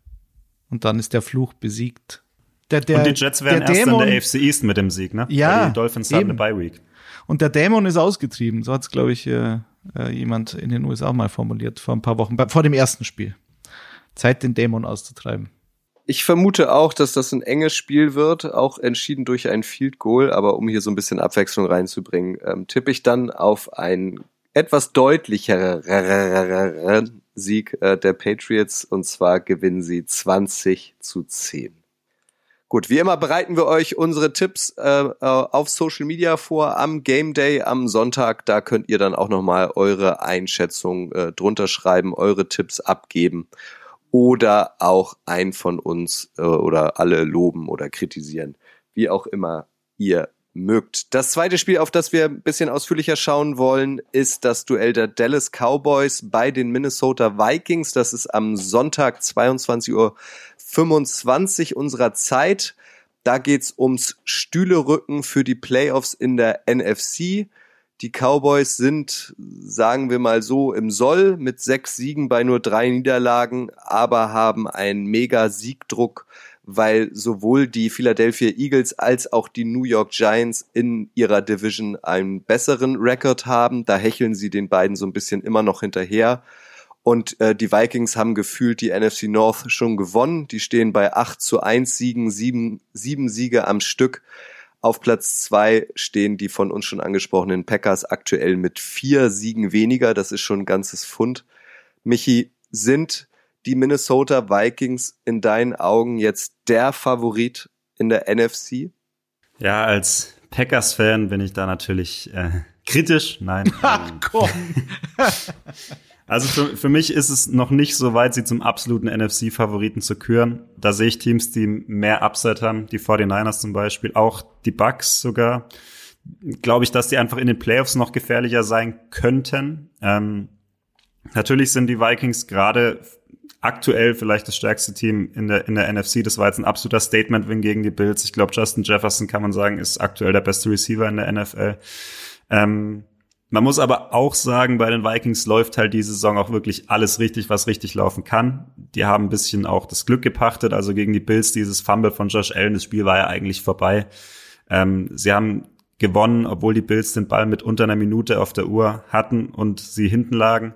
Und dann ist der Fluch besiegt. Der, der, und die Jets werden erst Dämon, in der AFC East mit dem Sieg, ne? Ja. Weil die Dolphins eben. haben eine Bye Week. Und der Dämon ist ausgetrieben. So hat es, glaube ich, äh, äh, jemand in den USA mal formuliert vor ein paar Wochen, vor dem ersten Spiel. Zeit, den Dämon auszutreiben. Ich vermute auch, dass das ein enges Spiel wird, auch entschieden durch ein Field Goal, aber um hier so ein bisschen Abwechslung reinzubringen, ähm, tippe ich dann auf einen etwas deutlicheren Sieg äh, der Patriots und zwar gewinnen sie 20 zu 10. Gut, wie immer bereiten wir euch unsere Tipps äh, äh, auf Social Media vor am Game Day am Sonntag. Da könnt ihr dann auch nochmal eure Einschätzung äh, drunter schreiben, eure Tipps abgeben oder auch ein von uns äh, oder alle loben oder kritisieren, wie auch immer ihr mögt. Das zweite Spiel, auf das wir ein bisschen ausführlicher schauen wollen, ist das Duell der Dallas Cowboys bei den Minnesota Vikings. Das ist am Sonntag 22 Uhr 25 unserer Zeit. Da geht's ums Stühlerücken für die Playoffs in der NFC. Die Cowboys sind, sagen wir mal so, im Soll mit sechs Siegen bei nur drei Niederlagen, aber haben einen mega Siegdruck, weil sowohl die Philadelphia Eagles als auch die New York Giants in ihrer Division einen besseren Rekord haben. Da hecheln sie den beiden so ein bisschen immer noch hinterher. Und äh, die Vikings haben gefühlt die NFC North schon gewonnen. Die stehen bei 8 zu 1 Siegen, sieben, sieben Siege am Stück. Auf Platz zwei stehen die von uns schon angesprochenen Packers aktuell mit vier Siegen weniger. Das ist schon ein ganzes Pfund. Michi, sind die Minnesota Vikings in deinen Augen jetzt der Favorit in der NFC? Ja, als Packers-Fan bin ich da natürlich äh, kritisch. Nein. Ach komm. Also für, für mich ist es noch nicht so weit, sie zum absoluten NFC-Favoriten zu küren. Da sehe ich Teams, die mehr Upset haben, die 49ers zum Beispiel, auch die Bucks sogar. Glaube ich, dass die einfach in den Playoffs noch gefährlicher sein könnten. Ähm, natürlich sind die Vikings gerade aktuell vielleicht das stärkste Team in der, in der NFC. Das war jetzt ein absoluter Statement-Win gegen die Bills. Ich glaube, Justin Jefferson kann man sagen, ist aktuell der beste Receiver in der NFL. Ähm, man muss aber auch sagen, bei den Vikings läuft halt diese Saison auch wirklich alles richtig, was richtig laufen kann. Die haben ein bisschen auch das Glück gepachtet. Also gegen die Bills dieses Fumble von Josh Allen, das Spiel war ja eigentlich vorbei. Ähm, sie haben gewonnen, obwohl die Bills den Ball mit unter einer Minute auf der Uhr hatten und sie hinten lagen.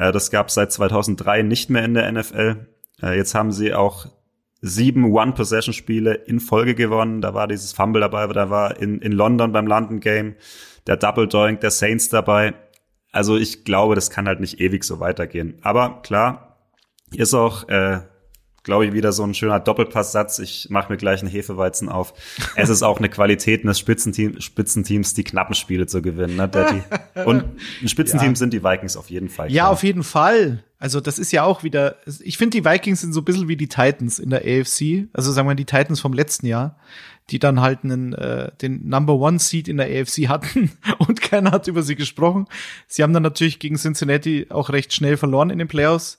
Äh, das gab es seit 2003 nicht mehr in der NFL. Äh, jetzt haben sie auch sieben One-Possession-Spiele in Folge gewonnen. Da war dieses Fumble dabei, da war in, in London beim London Game der Double Doink der Saints dabei. Also ich glaube, das kann halt nicht ewig so weitergehen. Aber klar, ist auch, äh, glaube ich, wieder so ein schöner Doppelpasssatz. Ich mache mir gleich einen Hefeweizen auf. Es ist auch eine Qualität eines Spitzenteam, Spitzenteams, die knappen Spiele zu gewinnen. Ne, Daddy? Und ein Spitzenteam ja. sind die Vikings auf jeden Fall. Ja, klar. auf jeden Fall. Also das ist ja auch wieder, ich finde, die Vikings sind so ein bisschen wie die Titans in der AFC. Also sagen wir die Titans vom letzten Jahr die dann halt einen, äh, den Number One Seed in der AFC hatten und keiner hat über sie gesprochen. Sie haben dann natürlich gegen Cincinnati auch recht schnell verloren in den Playoffs.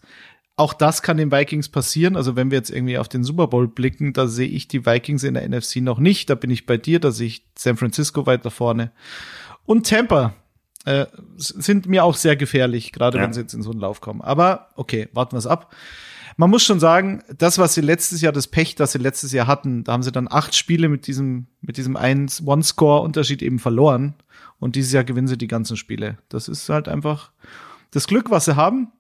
Auch das kann den Vikings passieren. Also wenn wir jetzt irgendwie auf den Super Bowl blicken, da sehe ich die Vikings in der NFC noch nicht. Da bin ich bei dir, da sehe ich San Francisco weiter vorne. Und Tampa äh, sind mir auch sehr gefährlich, gerade ja. wenn sie jetzt in so einen Lauf kommen. Aber okay, warten wir es ab man muss schon sagen, das, was sie letztes Jahr, das Pech, das sie letztes Jahr hatten, da haben sie dann acht Spiele mit diesem, mit diesem One-Score-Unterschied eben verloren. Und dieses Jahr gewinnen sie die ganzen Spiele. Das ist halt einfach das Glück, was sie haben.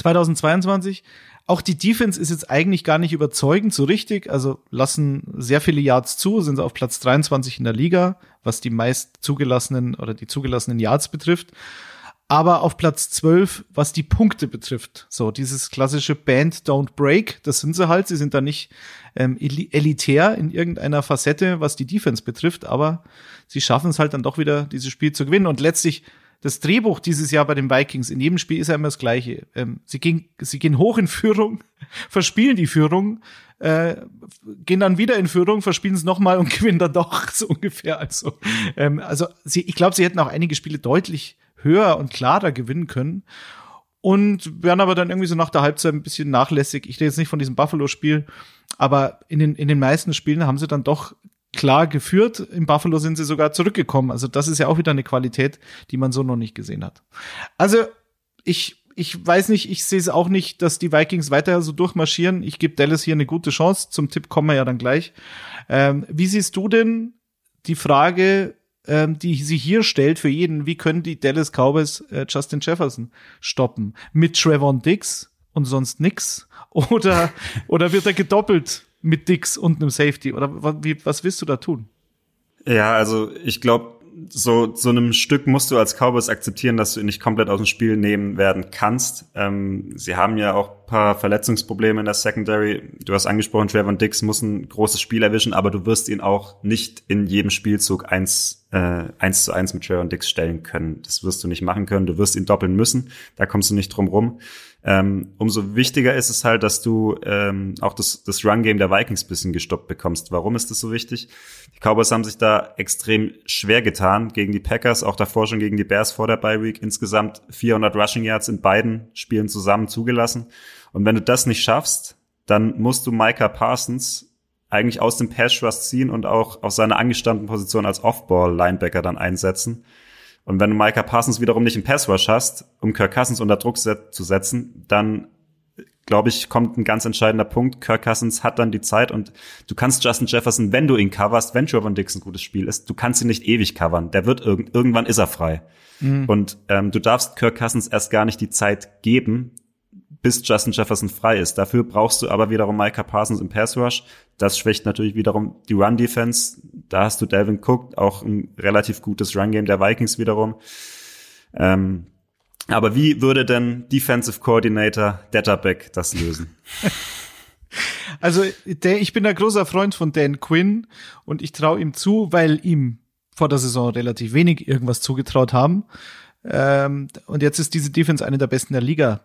2022. Auch die Defense ist jetzt eigentlich gar nicht überzeugend so richtig. Also lassen sehr viele Yards zu, sind sie auf Platz 23 in der Liga, was die meist zugelassenen oder die zugelassenen Yards betrifft aber auf Platz 12, was die Punkte betrifft. So, dieses klassische Band Don't Break, das sind sie halt. Sie sind da nicht ähm, elitär in irgendeiner Facette, was die Defense betrifft, aber sie schaffen es halt dann doch wieder, dieses Spiel zu gewinnen. Und letztlich das Drehbuch dieses Jahr bei den Vikings, in jedem Spiel ist ja immer das gleiche. Ähm, sie, gehen, sie gehen hoch in Führung, verspielen die Führung, äh, gehen dann wieder in Führung, verspielen es nochmal und gewinnen dann doch so ungefähr. Also, ähm, also sie, ich glaube, sie hätten auch einige Spiele deutlich höher und klarer gewinnen können. Und werden aber dann irgendwie so nach der Halbzeit ein bisschen nachlässig. Ich rede jetzt nicht von diesem Buffalo-Spiel, aber in den, in den meisten Spielen haben sie dann doch klar geführt. In Buffalo sind sie sogar zurückgekommen. Also das ist ja auch wieder eine Qualität, die man so noch nicht gesehen hat. Also ich, ich weiß nicht, ich sehe es auch nicht, dass die Vikings weiter so durchmarschieren. Ich gebe Dallas hier eine gute Chance. Zum Tipp kommen wir ja dann gleich. Ähm, wie siehst du denn die Frage, ähm, die sie hier stellt für jeden, wie können die Dallas Cowboys äh, Justin Jefferson stoppen? Mit Trevon Dix und sonst nix? Oder, oder wird er gedoppelt mit Dix und einem Safety? Oder wie, was willst du da tun? Ja, also ich glaube, so, so einem Stück musst du als Cowboys akzeptieren, dass du ihn nicht komplett aus dem Spiel nehmen werden kannst. Ähm, sie haben ja auch paar Verletzungsprobleme in der Secondary. Du hast angesprochen, Trevor Dix muss ein großes Spiel erwischen, aber du wirst ihn auch nicht in jedem Spielzug eins, äh, eins zu eins mit Trevor Dix stellen können. Das wirst du nicht machen können. Du wirst ihn doppeln müssen. Da kommst du nicht drum rum. Ähm, umso wichtiger ist es halt, dass du ähm, auch das, das Run-Game der Vikings bisschen gestoppt bekommst. Warum ist das so wichtig? Die Cowboys haben sich da extrem schwer getan gegen die Packers, auch davor schon gegen die Bears vor der Bye Week. Insgesamt 400 Rushing Yards in beiden Spielen zusammen zugelassen. Und wenn du das nicht schaffst, dann musst du Micah Parsons eigentlich aus dem Pass Rush ziehen und auch auf seine angestammten Position als Off-Ball-Linebacker dann einsetzen. Und wenn du Micah Parsons wiederum nicht im Pass Rush hast, um Kirk Cousins unter Druck zu setzen, dann glaube ich, kommt ein ganz entscheidender Punkt. Kirk Cousins hat dann die Zeit und du kannst Justin Jefferson, wenn du ihn coverst, wenn Trevor Dix ein gutes Spiel ist, du kannst ihn nicht ewig covern. Der wird irgend, irgendwann ist er frei. Mhm. Und ähm, du darfst Kirk Cousins erst gar nicht die Zeit geben, bis Justin Jefferson frei ist. Dafür brauchst du aber wiederum Micah Parsons im Pass Rush. Das schwächt natürlich wiederum die Run Defense. Da hast du Delvin Cook, auch ein relativ gutes Run Game der Vikings wiederum. Ähm, aber wie würde denn Defensive Coordinator Datterbeck das lösen? Also der, ich bin ein großer Freund von Dan Quinn und ich traue ihm zu, weil ihm vor der Saison relativ wenig irgendwas zugetraut haben. Ähm, und jetzt ist diese Defense eine der besten der Liga.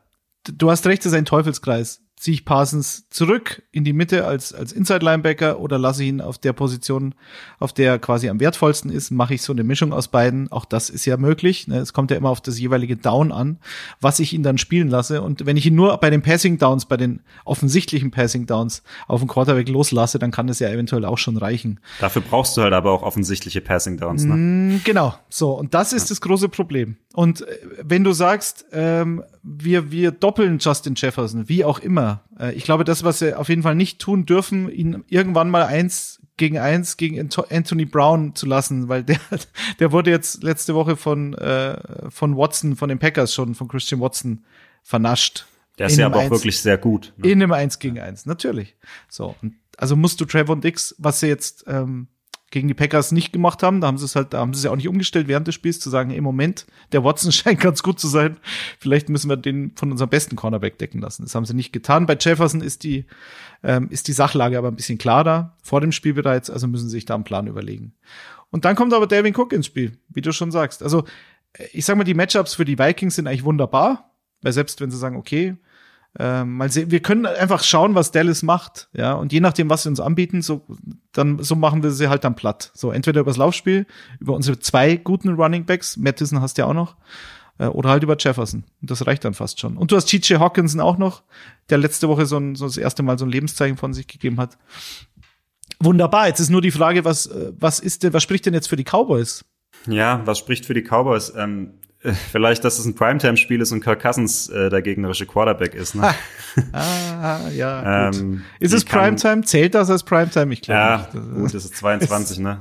Du hast recht, es ist ein Teufelskreis ziehe ich Parsons zurück in die Mitte als, als Inside-Linebacker oder lasse ich ihn auf der Position, auf der er quasi am wertvollsten ist, mache ich so eine Mischung aus beiden. Auch das ist ja möglich. Ne? Es kommt ja immer auf das jeweilige Down an, was ich ihn dann spielen lasse. Und wenn ich ihn nur bei den Passing Downs, bei den offensichtlichen Passing Downs auf den Quarterback loslasse, dann kann das ja eventuell auch schon reichen. Dafür brauchst du halt aber auch offensichtliche Passing Downs, ne? Mm, genau. So. Und das ist ja. das große Problem. Und äh, wenn du sagst, ähm, wir, wir doppeln Justin Jefferson, wie auch immer. Äh, ich glaube, das, was sie auf jeden Fall nicht tun dürfen, ihn irgendwann mal eins gegen eins gegen Anthony Brown zu lassen, weil der, der wurde jetzt letzte Woche von, äh, von Watson, von den Packers schon, von Christian Watson vernascht. Der ist ja aber auch wirklich sehr gut. Ne? In einem Eins gegen Eins, natürlich. So, also musst du Trevor Dix, was sie jetzt ähm, gegen die Packers nicht gemacht haben. Da haben sie es halt, da haben sie es ja auch nicht umgestellt während des Spiels zu sagen, im Moment, der Watson scheint ganz gut zu sein. Vielleicht müssen wir den von unserem besten Cornerback decken lassen. Das haben sie nicht getan. Bei Jefferson ist die, ähm, ist die Sachlage aber ein bisschen klarer vor dem Spiel bereits, also müssen sie sich da einen Plan überlegen. Und dann kommt aber Dalvin Cook ins Spiel, wie du schon sagst. Also, ich sag mal, die Matchups für die Vikings sind eigentlich wunderbar, weil selbst wenn sie sagen, okay, ähm, mal sehen, wir können einfach schauen, was Dallas macht, ja, und je nachdem, was sie uns anbieten, so dann so machen wir sie halt dann platt. So entweder übers Laufspiel, über unsere zwei guten Running Backs, Mattison hast du ja auch noch, äh, oder halt über Jefferson. Und das reicht dann fast schon. Und du hast TJ Hawkinson auch noch, der letzte Woche so, ein, so das erste Mal so ein Lebenszeichen von sich gegeben hat. Wunderbar. Jetzt ist nur die Frage, was äh, was ist denn, was spricht denn jetzt für die Cowboys? Ja, was spricht für die Cowboys? Ähm, Vielleicht, dass es ein Primetime-Spiel ist und Kirk Cousins äh, der gegnerische Quarterback ist. Ne? ah, ja. Ähm, ist es Primetime? Zählt das als Primetime? Ich glaube ja, nicht. gut, das ist 22, ne?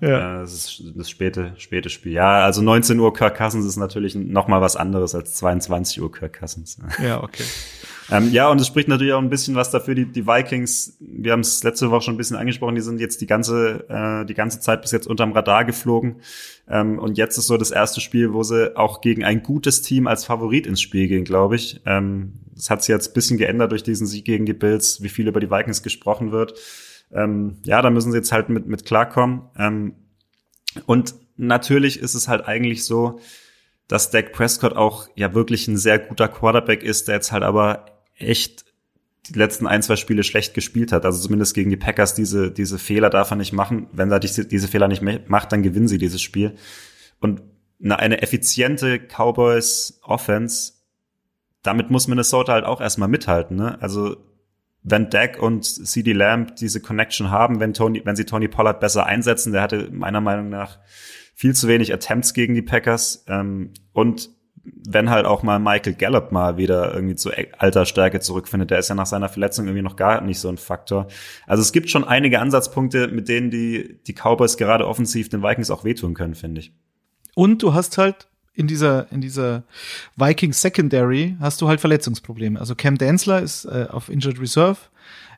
Ja, ja. Äh, das ist das späte, späte Spiel. Ja, also 19 Uhr Kirk Cousins ist natürlich noch mal was anderes als 22 Uhr Kirk Cousins. Ja, okay. Ähm, ja, und es spricht natürlich auch ein bisschen was dafür, die, die Vikings, wir haben es letzte Woche schon ein bisschen angesprochen, die sind jetzt die ganze, äh, die ganze Zeit bis jetzt unterm Radar geflogen. Ähm, und jetzt ist so das erste Spiel, wo sie auch gegen ein gutes Team als Favorit ins Spiel gehen, glaube ich. Ähm, das hat sich jetzt ein bisschen geändert durch diesen Sieg gegen die Bills, wie viel über die Vikings gesprochen wird. Ähm, ja, da müssen sie jetzt halt mit, mit klarkommen. Ähm, und natürlich ist es halt eigentlich so, dass Dak Prescott auch ja wirklich ein sehr guter Quarterback ist, der jetzt halt aber echt die letzten ein, zwei Spiele schlecht gespielt hat. Also zumindest gegen die Packers diese, diese Fehler darf er nicht machen. Wenn er diese, Fehler nicht macht, dann gewinnen sie dieses Spiel. Und eine, eine effiziente Cowboys Offense, damit muss Minnesota halt auch erstmal mithalten. Ne? Also wenn Dak und CD Lamb diese Connection haben, wenn Tony, wenn sie Tony Pollard besser einsetzen, der hatte meiner Meinung nach viel zu wenig Attempts gegen die Packers. Ähm, und wenn halt auch mal Michael Gallup mal wieder irgendwie zu alter Stärke zurückfindet, der ist ja nach seiner Verletzung irgendwie noch gar nicht so ein Faktor. Also es gibt schon einige Ansatzpunkte, mit denen die, die Cowboys gerade offensiv den Vikings auch wehtun können, finde ich. Und du hast halt in dieser, in dieser Vikings Secondary hast du halt Verletzungsprobleme. Also Cam Densler ist äh, auf Injured Reserve.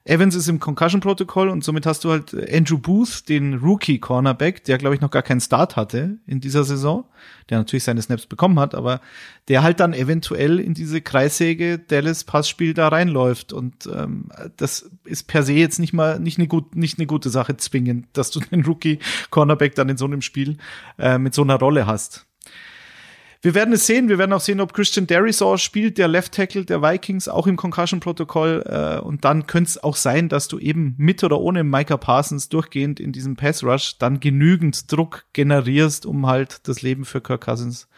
Evans ist im Concussion-Protokoll und somit hast du halt Andrew Booth, den Rookie-Cornerback, der, glaube ich, noch gar keinen Start hatte in dieser Saison, der natürlich seine Snaps bekommen hat, aber der halt dann eventuell in diese Kreissäge Dallas-Passspiel da reinläuft. Und ähm, das ist per se jetzt nicht mal nicht eine, gut, nicht eine gute Sache zwingend, dass du den Rookie-Cornerback dann in so einem Spiel äh, mit so einer Rolle hast wir werden es sehen. Wir werden auch sehen, ob Christian Derisaw spielt, der Left Tackle der Vikings, auch im Concussion-Protokoll. Äh, und dann könnte es auch sein, dass du eben mit oder ohne Micah Parsons durchgehend in diesem Pass Rush dann genügend Druck generierst, um halt das Leben für Kirk Cousins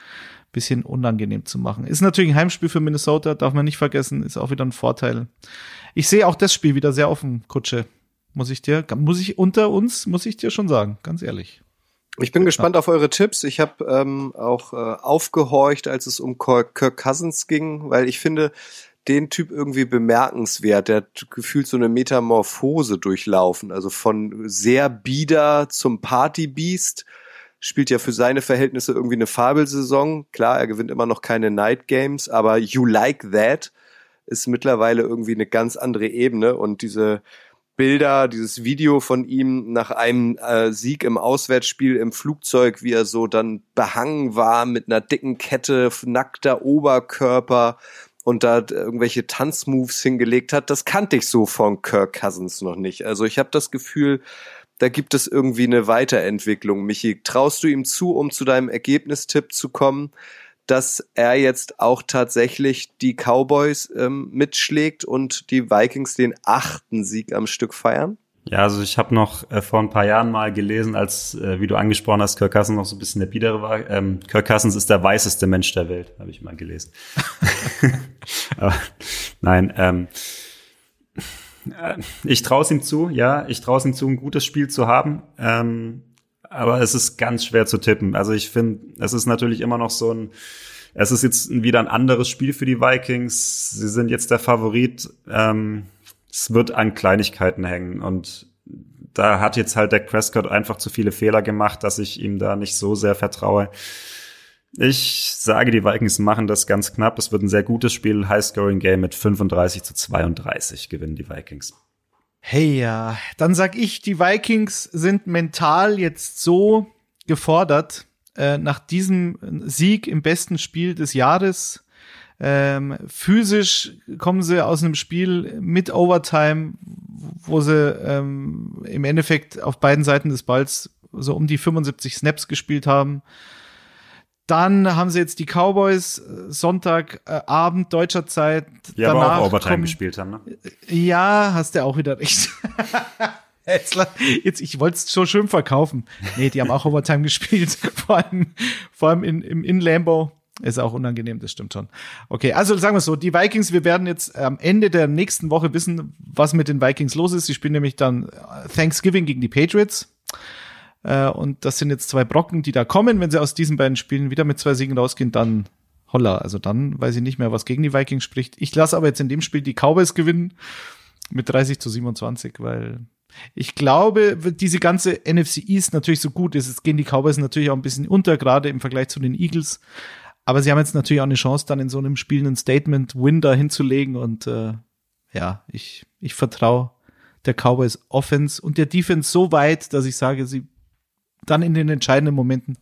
bisschen unangenehm zu machen. Ist natürlich ein Heimspiel für Minnesota, darf man nicht vergessen, ist auch wieder ein Vorteil. Ich sehe auch das Spiel wieder sehr offen, Kutsche. Muss ich dir, muss ich unter uns, muss ich dir schon sagen, ganz ehrlich. Ich bin gespannt auf eure Tipps. Ich habe ähm, auch äh, aufgehorcht, als es um Kirk Cousins ging, weil ich finde den Typ irgendwie bemerkenswert. Der hat gefühlt so eine Metamorphose durchlaufen. Also von sehr bieder zum Partybeast. Spielt ja für seine Verhältnisse irgendwie eine Fabelsaison. Klar, er gewinnt immer noch keine Night Games, aber You Like That ist mittlerweile irgendwie eine ganz andere Ebene und diese Bilder, dieses Video von ihm nach einem äh, Sieg im Auswärtsspiel im Flugzeug, wie er so dann behangen war mit einer dicken Kette, nackter Oberkörper und da irgendwelche Tanzmoves hingelegt hat, das kannte ich so von Kirk Cousins noch nicht. Also ich habe das Gefühl, da gibt es irgendwie eine Weiterentwicklung. Michi, traust du ihm zu, um zu deinem Ergebnistipp zu kommen, dass er jetzt auch tatsächlich die Cowboys ähm, mitschlägt und die Vikings den achten Sieg am Stück feiern? Ja, also ich habe noch äh, vor ein paar Jahren mal gelesen, als, äh, wie du angesprochen hast, Kirk Cousins noch so ein bisschen der Biedere war. Ähm, Kirk Cousins ist der weißeste Mensch der Welt, habe ich mal gelesen. Aber, nein, ähm, äh, ich traue es ihm zu, ja, ich traue es ihm zu, ein gutes Spiel zu haben. Ähm, aber es ist ganz schwer zu tippen. Also ich finde, es ist natürlich immer noch so ein, es ist jetzt wieder ein anderes Spiel für die Vikings. Sie sind jetzt der Favorit. Ähm, es wird an Kleinigkeiten hängen und da hat jetzt halt der Prescott einfach zu viele Fehler gemacht, dass ich ihm da nicht so sehr vertraue. Ich sage, die Vikings machen das ganz knapp. Es wird ein sehr gutes Spiel, High-Scoring-Game mit 35 zu 32 gewinnen die Vikings. Hey ja, dann sag ich, die Vikings sind mental jetzt so gefordert äh, nach diesem Sieg im besten Spiel des Jahres ähm, physisch kommen sie aus einem Spiel mit Overtime, wo sie ähm, im Endeffekt auf beiden Seiten des Balls so um die 75 Snaps gespielt haben. Dann haben sie jetzt die Cowboys äh, Sonntagabend äh, deutscher Zeit. Die aber auch Overtime kommen, gespielt haben, ne? Ja, hast du auch wieder recht. jetzt, jetzt, ich wollte es so schön verkaufen. Nee, die haben auch Overtime gespielt. Vor allem, vor allem in, im in Lambo. Ist auch unangenehm, das stimmt schon. Okay, also sagen wir so, die Vikings, wir werden jetzt am Ende der nächsten Woche wissen, was mit den Vikings los ist. Sie spielen nämlich dann Thanksgiving gegen die Patriots. Äh, und das sind jetzt zwei Brocken, die da kommen. Wenn sie aus diesen beiden Spielen wieder mit zwei Siegen rausgehen, dann holla. Also dann weiß ich nicht mehr, was gegen die Vikings spricht. Ich lasse aber jetzt in dem Spiel die Cowboys gewinnen mit 30 zu 27, weil ich glaube, diese ganze NFC East natürlich so gut ist. Es gehen die Cowboys natürlich auch ein bisschen unter, gerade im Vergleich zu den Eagles. Aber sie haben jetzt natürlich auch eine Chance, dann in so einem Spiel einen Statement-Win da hinzulegen. Und äh, ja, ich, ich vertraue der Cowboys Offense und der Defense so weit, dass ich sage, sie dann in den entscheidenden Momenten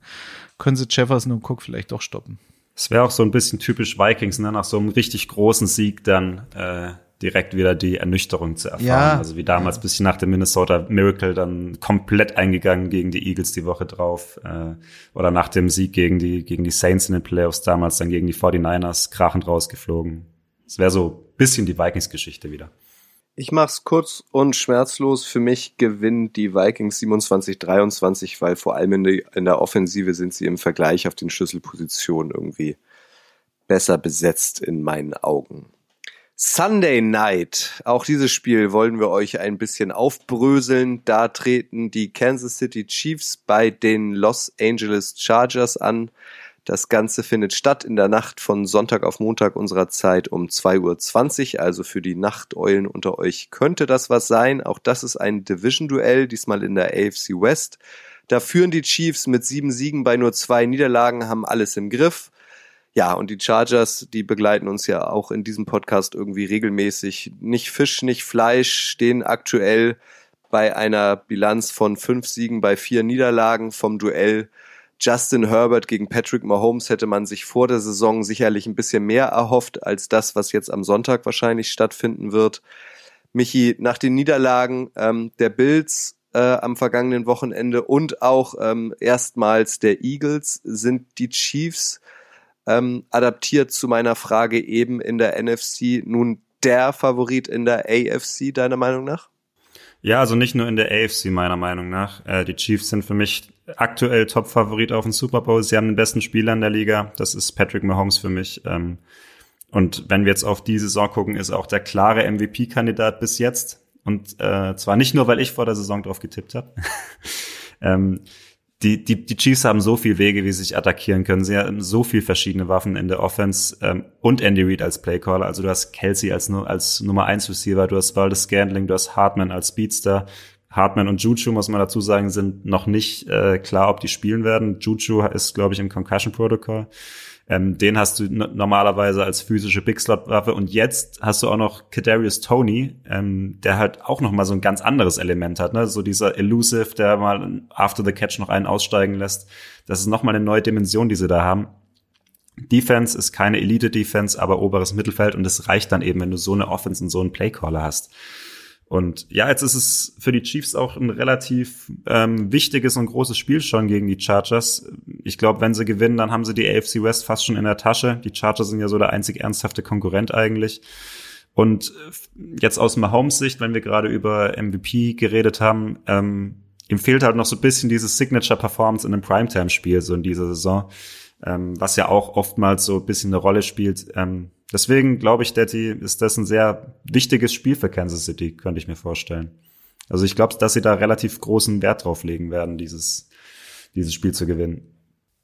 können sie Jefferson und Cook vielleicht doch stoppen. Es wäre auch so ein bisschen typisch Vikings, ne? nach so einem richtig großen Sieg dann äh, direkt wieder die Ernüchterung zu erfahren. Ja. Also wie damals, ja. bisschen nach dem Minnesota Miracle dann komplett eingegangen gegen die Eagles die Woche drauf. Äh, oder nach dem Sieg gegen die, gegen die Saints in den Playoffs damals, dann gegen die 49ers krachend rausgeflogen. Es wäre so bisschen die Vikings-Geschichte wieder. Ich mach's kurz und schmerzlos. Für mich gewinnen die Vikings 27-23, weil vor allem in, die, in der Offensive sind sie im Vergleich auf den Schlüsselpositionen irgendwie besser besetzt in meinen Augen. Sunday Night. Auch dieses Spiel wollen wir euch ein bisschen aufbröseln. Da treten die Kansas City Chiefs bei den Los Angeles Chargers an. Das Ganze findet statt in der Nacht von Sonntag auf Montag unserer Zeit um 2.20 Uhr. Also für die Nachteulen unter euch könnte das was sein. Auch das ist ein Division-Duell, diesmal in der AFC West. Da führen die Chiefs mit sieben Siegen bei nur zwei Niederlagen, haben alles im Griff. Ja, und die Chargers, die begleiten uns ja auch in diesem Podcast irgendwie regelmäßig. Nicht Fisch, nicht Fleisch, stehen aktuell bei einer Bilanz von fünf Siegen bei vier Niederlagen vom Duell Justin Herbert gegen Patrick Mahomes hätte man sich vor der Saison sicherlich ein bisschen mehr erhofft als das, was jetzt am Sonntag wahrscheinlich stattfinden wird. Michi, nach den Niederlagen ähm, der Bills äh, am vergangenen Wochenende und auch ähm, erstmals der Eagles sind die Chiefs ähm, adaptiert zu meiner Frage eben in der NFC nun der Favorit in der AFC, deiner Meinung nach? Ja, also nicht nur in der AFC, meiner Meinung nach. Äh, die Chiefs sind für mich aktuell Top-Favorit auf den Super Bowl. Sie haben den besten Spieler in der Liga. Das ist Patrick Mahomes für mich. Ähm, und wenn wir jetzt auf die Saison gucken, ist auch der klare MVP-Kandidat bis jetzt. Und äh, zwar nicht nur, weil ich vor der Saison drauf getippt habe. ähm, die, die, die Chiefs haben so viel Wege, wie sie sich attackieren können. Sie haben so viel verschiedene Waffen in der Offense ähm, und Andy Reid als Playcaller. Also du hast Kelsey als, als Nummer 1 Receiver, du hast Valdez Scandling, du hast Hartman als Speedster. Hartman und Juju, muss man dazu sagen, sind noch nicht äh, klar, ob die spielen werden. Juju ist, glaube ich, im Concussion Protocol. Ähm, den hast du normalerweise als physische Big Slot Waffe und jetzt hast du auch noch Kadarius Tony, ähm, der halt auch noch mal so ein ganz anderes Element hat, ne? So dieser Elusive, der mal after the catch noch einen aussteigen lässt. Das ist noch mal eine neue Dimension, die sie da haben. Defense ist keine Elite Defense, aber oberes Mittelfeld und es reicht dann eben, wenn du so eine Offense und so einen Playcaller hast. Und ja, jetzt ist es für die Chiefs auch ein relativ ähm, wichtiges und großes Spiel schon gegen die Chargers. Ich glaube, wenn sie gewinnen, dann haben sie die AFC West fast schon in der Tasche. Die Chargers sind ja so der einzig ernsthafte Konkurrent eigentlich. Und jetzt aus Mahomes Sicht, wenn wir gerade über MVP geredet haben, ähm, ihm fehlt halt noch so ein bisschen dieses Signature-Performance in einem Primetime-Spiel, so in dieser Saison, ähm, was ja auch oftmals so ein bisschen eine Rolle spielt. Ähm, Deswegen glaube ich, Daddy, ist das ein sehr wichtiges Spiel für Kansas City, könnte ich mir vorstellen. Also ich glaube, dass sie da relativ großen Wert drauf legen werden, dieses, dieses Spiel zu gewinnen.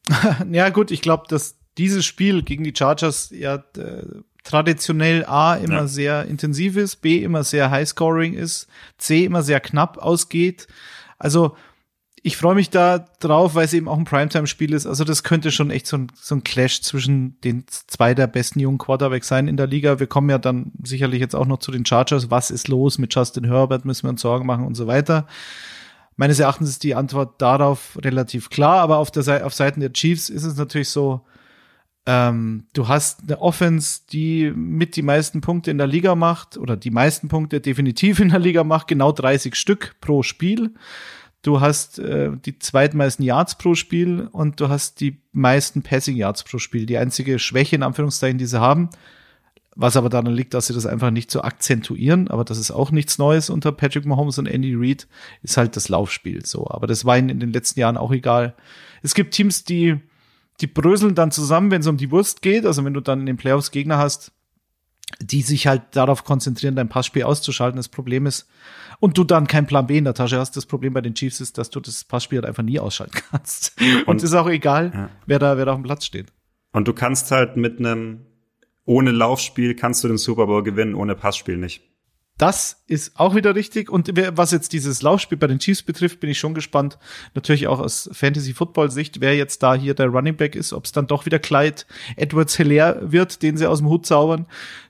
ja, gut, ich glaube, dass dieses Spiel gegen die Chargers ja äh, traditionell A immer ja. sehr intensiv ist, B immer sehr high-scoring ist, C immer sehr knapp ausgeht. Also ich freue mich da drauf, weil es eben auch ein Primetime-Spiel ist. Also das könnte schon echt so ein, so ein Clash zwischen den zwei der besten jungen Quarterbacks sein in der Liga. Wir kommen ja dann sicherlich jetzt auch noch zu den Chargers. Was ist los mit Justin Herbert? Müssen wir uns Sorgen machen und so weiter. Meines Erachtens ist die Antwort darauf relativ klar, aber auf der Seite, auf Seiten der Chiefs ist es natürlich so, ähm, du hast eine Offense, die mit die meisten Punkte in der Liga macht oder die meisten Punkte definitiv in der Liga macht, genau 30 Stück pro Spiel. Du hast äh, die zweitmeisten Yards pro Spiel und du hast die meisten Passing Yards pro Spiel. Die einzige Schwäche in Anführungszeichen, die sie haben, was aber daran liegt, dass sie das einfach nicht so akzentuieren, aber das ist auch nichts Neues unter Patrick Mahomes und Andy Reid, ist halt das Laufspiel so. Aber das war ihnen in den letzten Jahren auch egal. Es gibt Teams, die, die bröseln dann zusammen, wenn es um die Wurst geht. Also wenn du dann in den Playoffs Gegner hast, die sich halt darauf konzentrieren, dein Passspiel auszuschalten. Das Problem ist, und du dann kein Plan B in der Tasche hast. Das Problem bei den Chiefs ist, dass du das Passspiel halt einfach nie ausschalten kannst. Und, und ist auch egal, ja. wer da, wer da auf dem Platz steht. Und du kannst halt mit einem, ohne Laufspiel kannst du den Super Bowl gewinnen, ohne Passspiel nicht. Das ist auch wieder richtig. Und was jetzt dieses Laufspiel bei den Chiefs betrifft, bin ich schon gespannt. Natürlich auch aus Fantasy-Football-Sicht, wer jetzt da hier der Running Back ist, ob es dann doch wieder Clyde Edwards Hilaire wird, den sie aus dem Hut zaubern.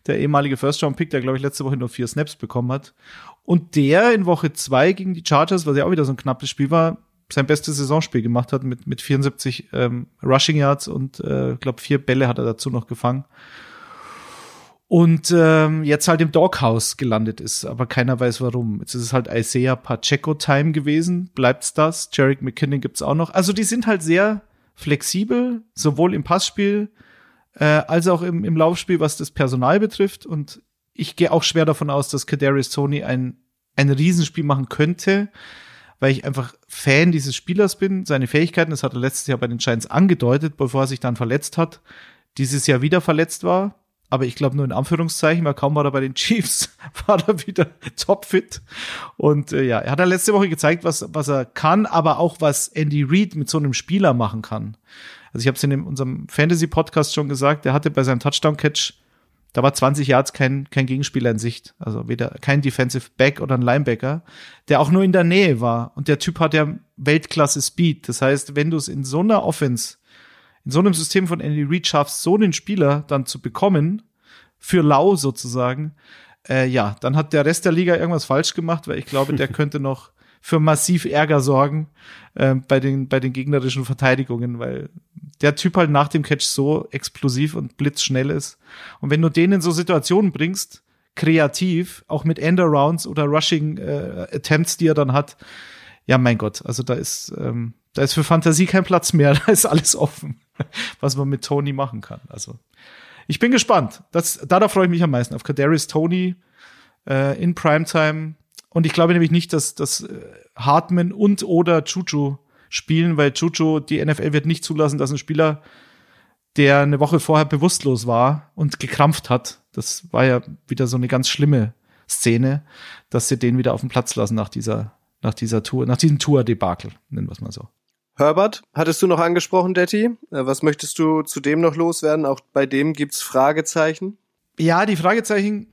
Der ehemalige First-Round-Pick, der, glaube ich, letzte Woche nur vier Snaps bekommen hat. Und der in Woche zwei gegen die Chargers, was ja auch wieder so ein knappes Spiel war, sein bestes Saisonspiel gemacht hat mit, mit 74 ähm, Rushing Yards und äh, glaube vier Bälle hat er dazu noch gefangen. Und ähm, jetzt halt im Doghouse gelandet ist, aber keiner weiß warum. Jetzt ist es halt Isaiah Pacheco Time gewesen, bleibt's das. Jarek McKinnon gibt's auch noch. Also die sind halt sehr flexibel, sowohl im Passspiel äh, als auch im, im Laufspiel, was das Personal betrifft. Und ich gehe auch schwer davon aus, dass Kadarius Tony ein, ein Riesenspiel machen könnte, weil ich einfach Fan dieses Spielers bin. Seine Fähigkeiten, das hat er letztes Jahr bei den Giants angedeutet, bevor er sich dann verletzt hat, dieses Jahr wieder verletzt war. Aber ich glaube nur in Anführungszeichen, weil kaum war er bei den Chiefs, war er wieder topfit. Und äh, ja, er hat ja letzte Woche gezeigt, was, was er kann, aber auch was Andy Reid mit so einem Spieler machen kann. Also ich habe es in unserem Fantasy-Podcast schon gesagt, er hatte bei seinem Touchdown-Catch da war 20 Yards kein, kein Gegenspieler in Sicht. Also weder kein Defensive Back oder ein Linebacker, der auch nur in der Nähe war. Und der Typ hat ja Weltklasse Speed. Das heißt, wenn du es in so einer Offense, in so einem System von Andy Reid schaffst, so einen Spieler dann zu bekommen, für lau sozusagen, äh, ja, dann hat der Rest der Liga irgendwas falsch gemacht, weil ich glaube, der könnte noch für massiv Ärger sorgen äh, bei, den, bei den gegnerischen Verteidigungen, weil der Typ halt nach dem Catch so explosiv und blitzschnell ist. Und wenn du den in so Situationen bringst, kreativ, auch mit Endarounds oder Rushing äh, Attempts, die er dann hat, ja, mein Gott, also da ist, ähm, da ist für Fantasie kein Platz mehr, da ist alles offen, was man mit Tony machen kann. Also ich bin gespannt. Das, darauf freue ich mich am meisten. Auf Kadarius Tony äh, in Primetime und ich glaube nämlich nicht, dass, dass äh, Hartman und oder Chuchu spielen, weil Chuchu, die NFL wird nicht zulassen, dass ein Spieler, der eine Woche vorher bewusstlos war und gekrampft hat, das war ja wieder so eine ganz schlimme Szene, dass sie den wieder auf den Platz lassen nach dieser, nach dieser Tour, nach diesem Tour-Debakel, nennen wir es mal so. Herbert, hattest du noch angesprochen, Detti? Äh, was möchtest du zu dem noch loswerden? Auch bei dem gibt's Fragezeichen? Ja, die Fragezeichen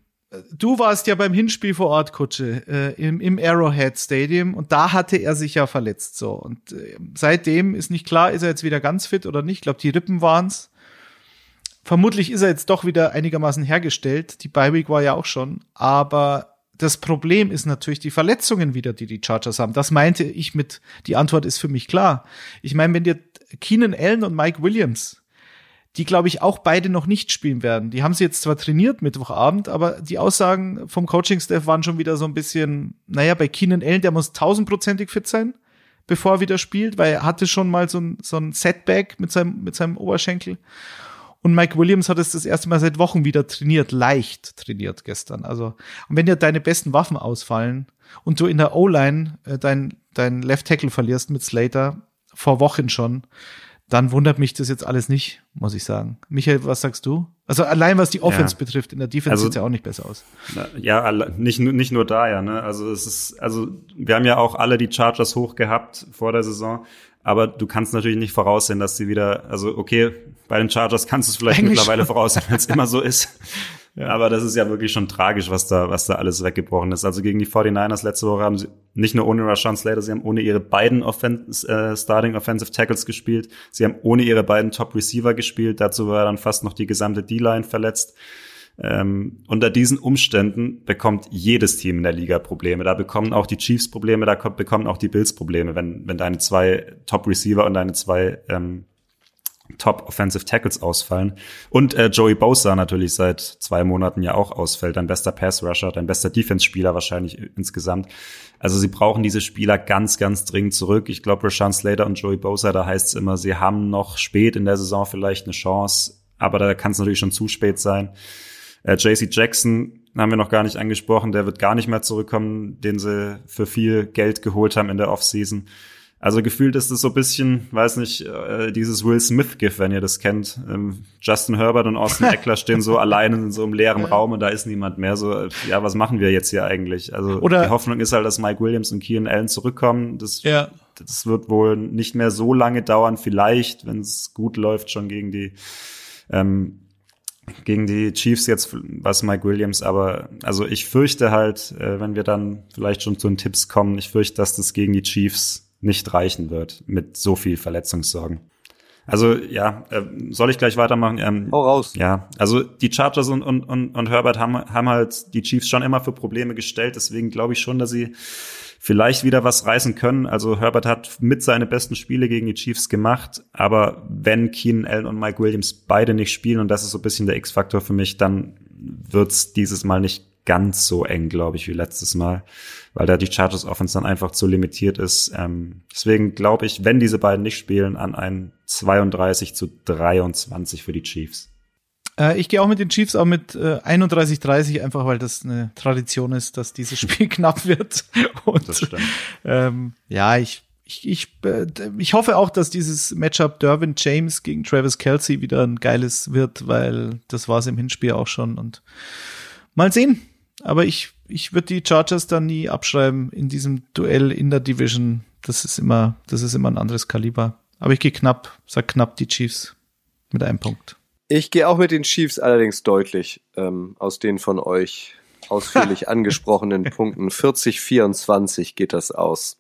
Du warst ja beim Hinspiel vor Ort, Kutsche, äh, im, im Arrowhead Stadium und da hatte er sich ja verletzt so und äh, seitdem ist nicht klar, ist er jetzt wieder ganz fit oder nicht. Ich glaube, die Rippen waren's. Vermutlich ist er jetzt doch wieder einigermaßen hergestellt. Die Bye Week war ja auch schon, aber das Problem ist natürlich die Verletzungen wieder, die die Chargers haben. Das meinte ich mit, die Antwort ist für mich klar. Ich meine, wenn dir Keenan Allen und Mike Williams die, glaube ich, auch beide noch nicht spielen werden. Die haben sie jetzt zwar trainiert Mittwochabend, aber die Aussagen vom Coaching-Staff waren schon wieder so ein bisschen, naja, bei Keenan Allen, der muss tausendprozentig fit sein, bevor er wieder spielt, weil er hatte schon mal so ein, so ein Setback mit seinem, mit seinem Oberschenkel. Und Mike Williams hat es das erste Mal seit Wochen wieder trainiert, leicht trainiert gestern. Also, und wenn dir deine besten Waffen ausfallen und du in der O-Line äh, dein, dein Left Tackle verlierst mit Slater, vor Wochen schon, dann wundert mich das jetzt alles nicht, muss ich sagen. Michael, was sagst du? Also allein was die Offense ja. betrifft, in der Defense also, sieht ja auch nicht besser aus. Ja, nicht, nicht nur da, ja. Ne? Also es ist, also wir haben ja auch alle die Chargers hoch gehabt vor der Saison, aber du kannst natürlich nicht voraussehen, dass sie wieder, also okay, bei den Chargers kannst du es vielleicht Eigentlich mittlerweile schon. voraussehen, wenn es immer so ist. Ja. Aber das ist ja wirklich schon tragisch, was da, was da alles weggebrochen ist. Also gegen die 49ers letzte Woche haben sie nicht nur ohne Rashawn Slater, sie haben ohne ihre beiden Offense, äh, Starting Offensive Tackles gespielt. Sie haben ohne ihre beiden Top Receiver gespielt. Dazu war dann fast noch die gesamte D-Line verletzt. Ähm, unter diesen Umständen bekommt jedes Team in der Liga Probleme. Da bekommen auch die Chiefs Probleme, da bekommen auch die Bills Probleme, wenn, wenn deine zwei Top Receiver und deine zwei ähm, Top Offensive Tackles ausfallen. Und äh, Joey Bosa natürlich seit zwei Monaten ja auch ausfällt. Dein bester Pass Rusher, dein bester Defense-Spieler wahrscheinlich insgesamt. Also sie brauchen diese Spieler ganz, ganz dringend zurück. Ich glaube, Rashawn Slater und Joey Bosa, da heißt es immer, sie haben noch spät in der Saison vielleicht eine Chance, aber da kann es natürlich schon zu spät sein. Äh, JC Jackson haben wir noch gar nicht angesprochen, der wird gar nicht mehr zurückkommen, den sie für viel Geld geholt haben in der Offseason. Also gefühlt ist es so ein bisschen, weiß nicht, äh, dieses Will Smith-GIF, wenn ihr das kennt. Ähm, Justin Herbert und Austin Eckler stehen so alleine in so einem leeren Raum und da ist niemand mehr. So, äh, ja, was machen wir jetzt hier eigentlich? Also Oder die Hoffnung ist halt, dass Mike Williams und Keenan Allen zurückkommen. Das, ja. das wird wohl nicht mehr so lange dauern. Vielleicht, wenn es gut läuft, schon gegen die ähm, gegen die Chiefs jetzt, was Mike Williams, aber also ich fürchte halt, äh, wenn wir dann vielleicht schon zu den Tipps kommen, ich fürchte, dass das gegen die Chiefs nicht reichen wird mit so viel Verletzungssorgen. Also ja, äh, soll ich gleich weitermachen? Ähm, Hau raus. Ja, also die Chargers und, und, und, und Herbert haben, haben halt die Chiefs schon immer für Probleme gestellt. Deswegen glaube ich schon, dass sie vielleicht wieder was reißen können. Also Herbert hat mit seine besten Spiele gegen die Chiefs gemacht. Aber wenn Keenan Allen und Mike Williams beide nicht spielen, und das ist so ein bisschen der X-Faktor für mich, dann wird's dieses Mal nicht ganz so eng, glaube ich, wie letztes Mal, weil da die Chargers Offense dann einfach zu limitiert ist. Ähm, deswegen glaube ich, wenn diese beiden nicht spielen, an ein 32 zu 23 für die Chiefs. Äh, ich gehe auch mit den Chiefs, auch mit äh, 31-30, einfach weil das eine Tradition ist, dass dieses Spiel knapp wird. Und, das stimmt. Ähm, ja, ich ich, ich, äh, ich hoffe auch, dass dieses Matchup Derwin James gegen Travis Kelsey wieder ein geiles wird, weil das war es im Hinspiel auch schon. Und mal sehen, aber ich, ich würde die Chargers dann nie abschreiben in diesem Duell in der Division. Das ist immer, das ist immer ein anderes Kaliber. Aber ich gehe knapp, sag knapp die Chiefs mit einem Punkt. Ich gehe auch mit den Chiefs allerdings deutlich ähm, aus den von euch ausführlich angesprochenen Punkten. 40-24 geht das aus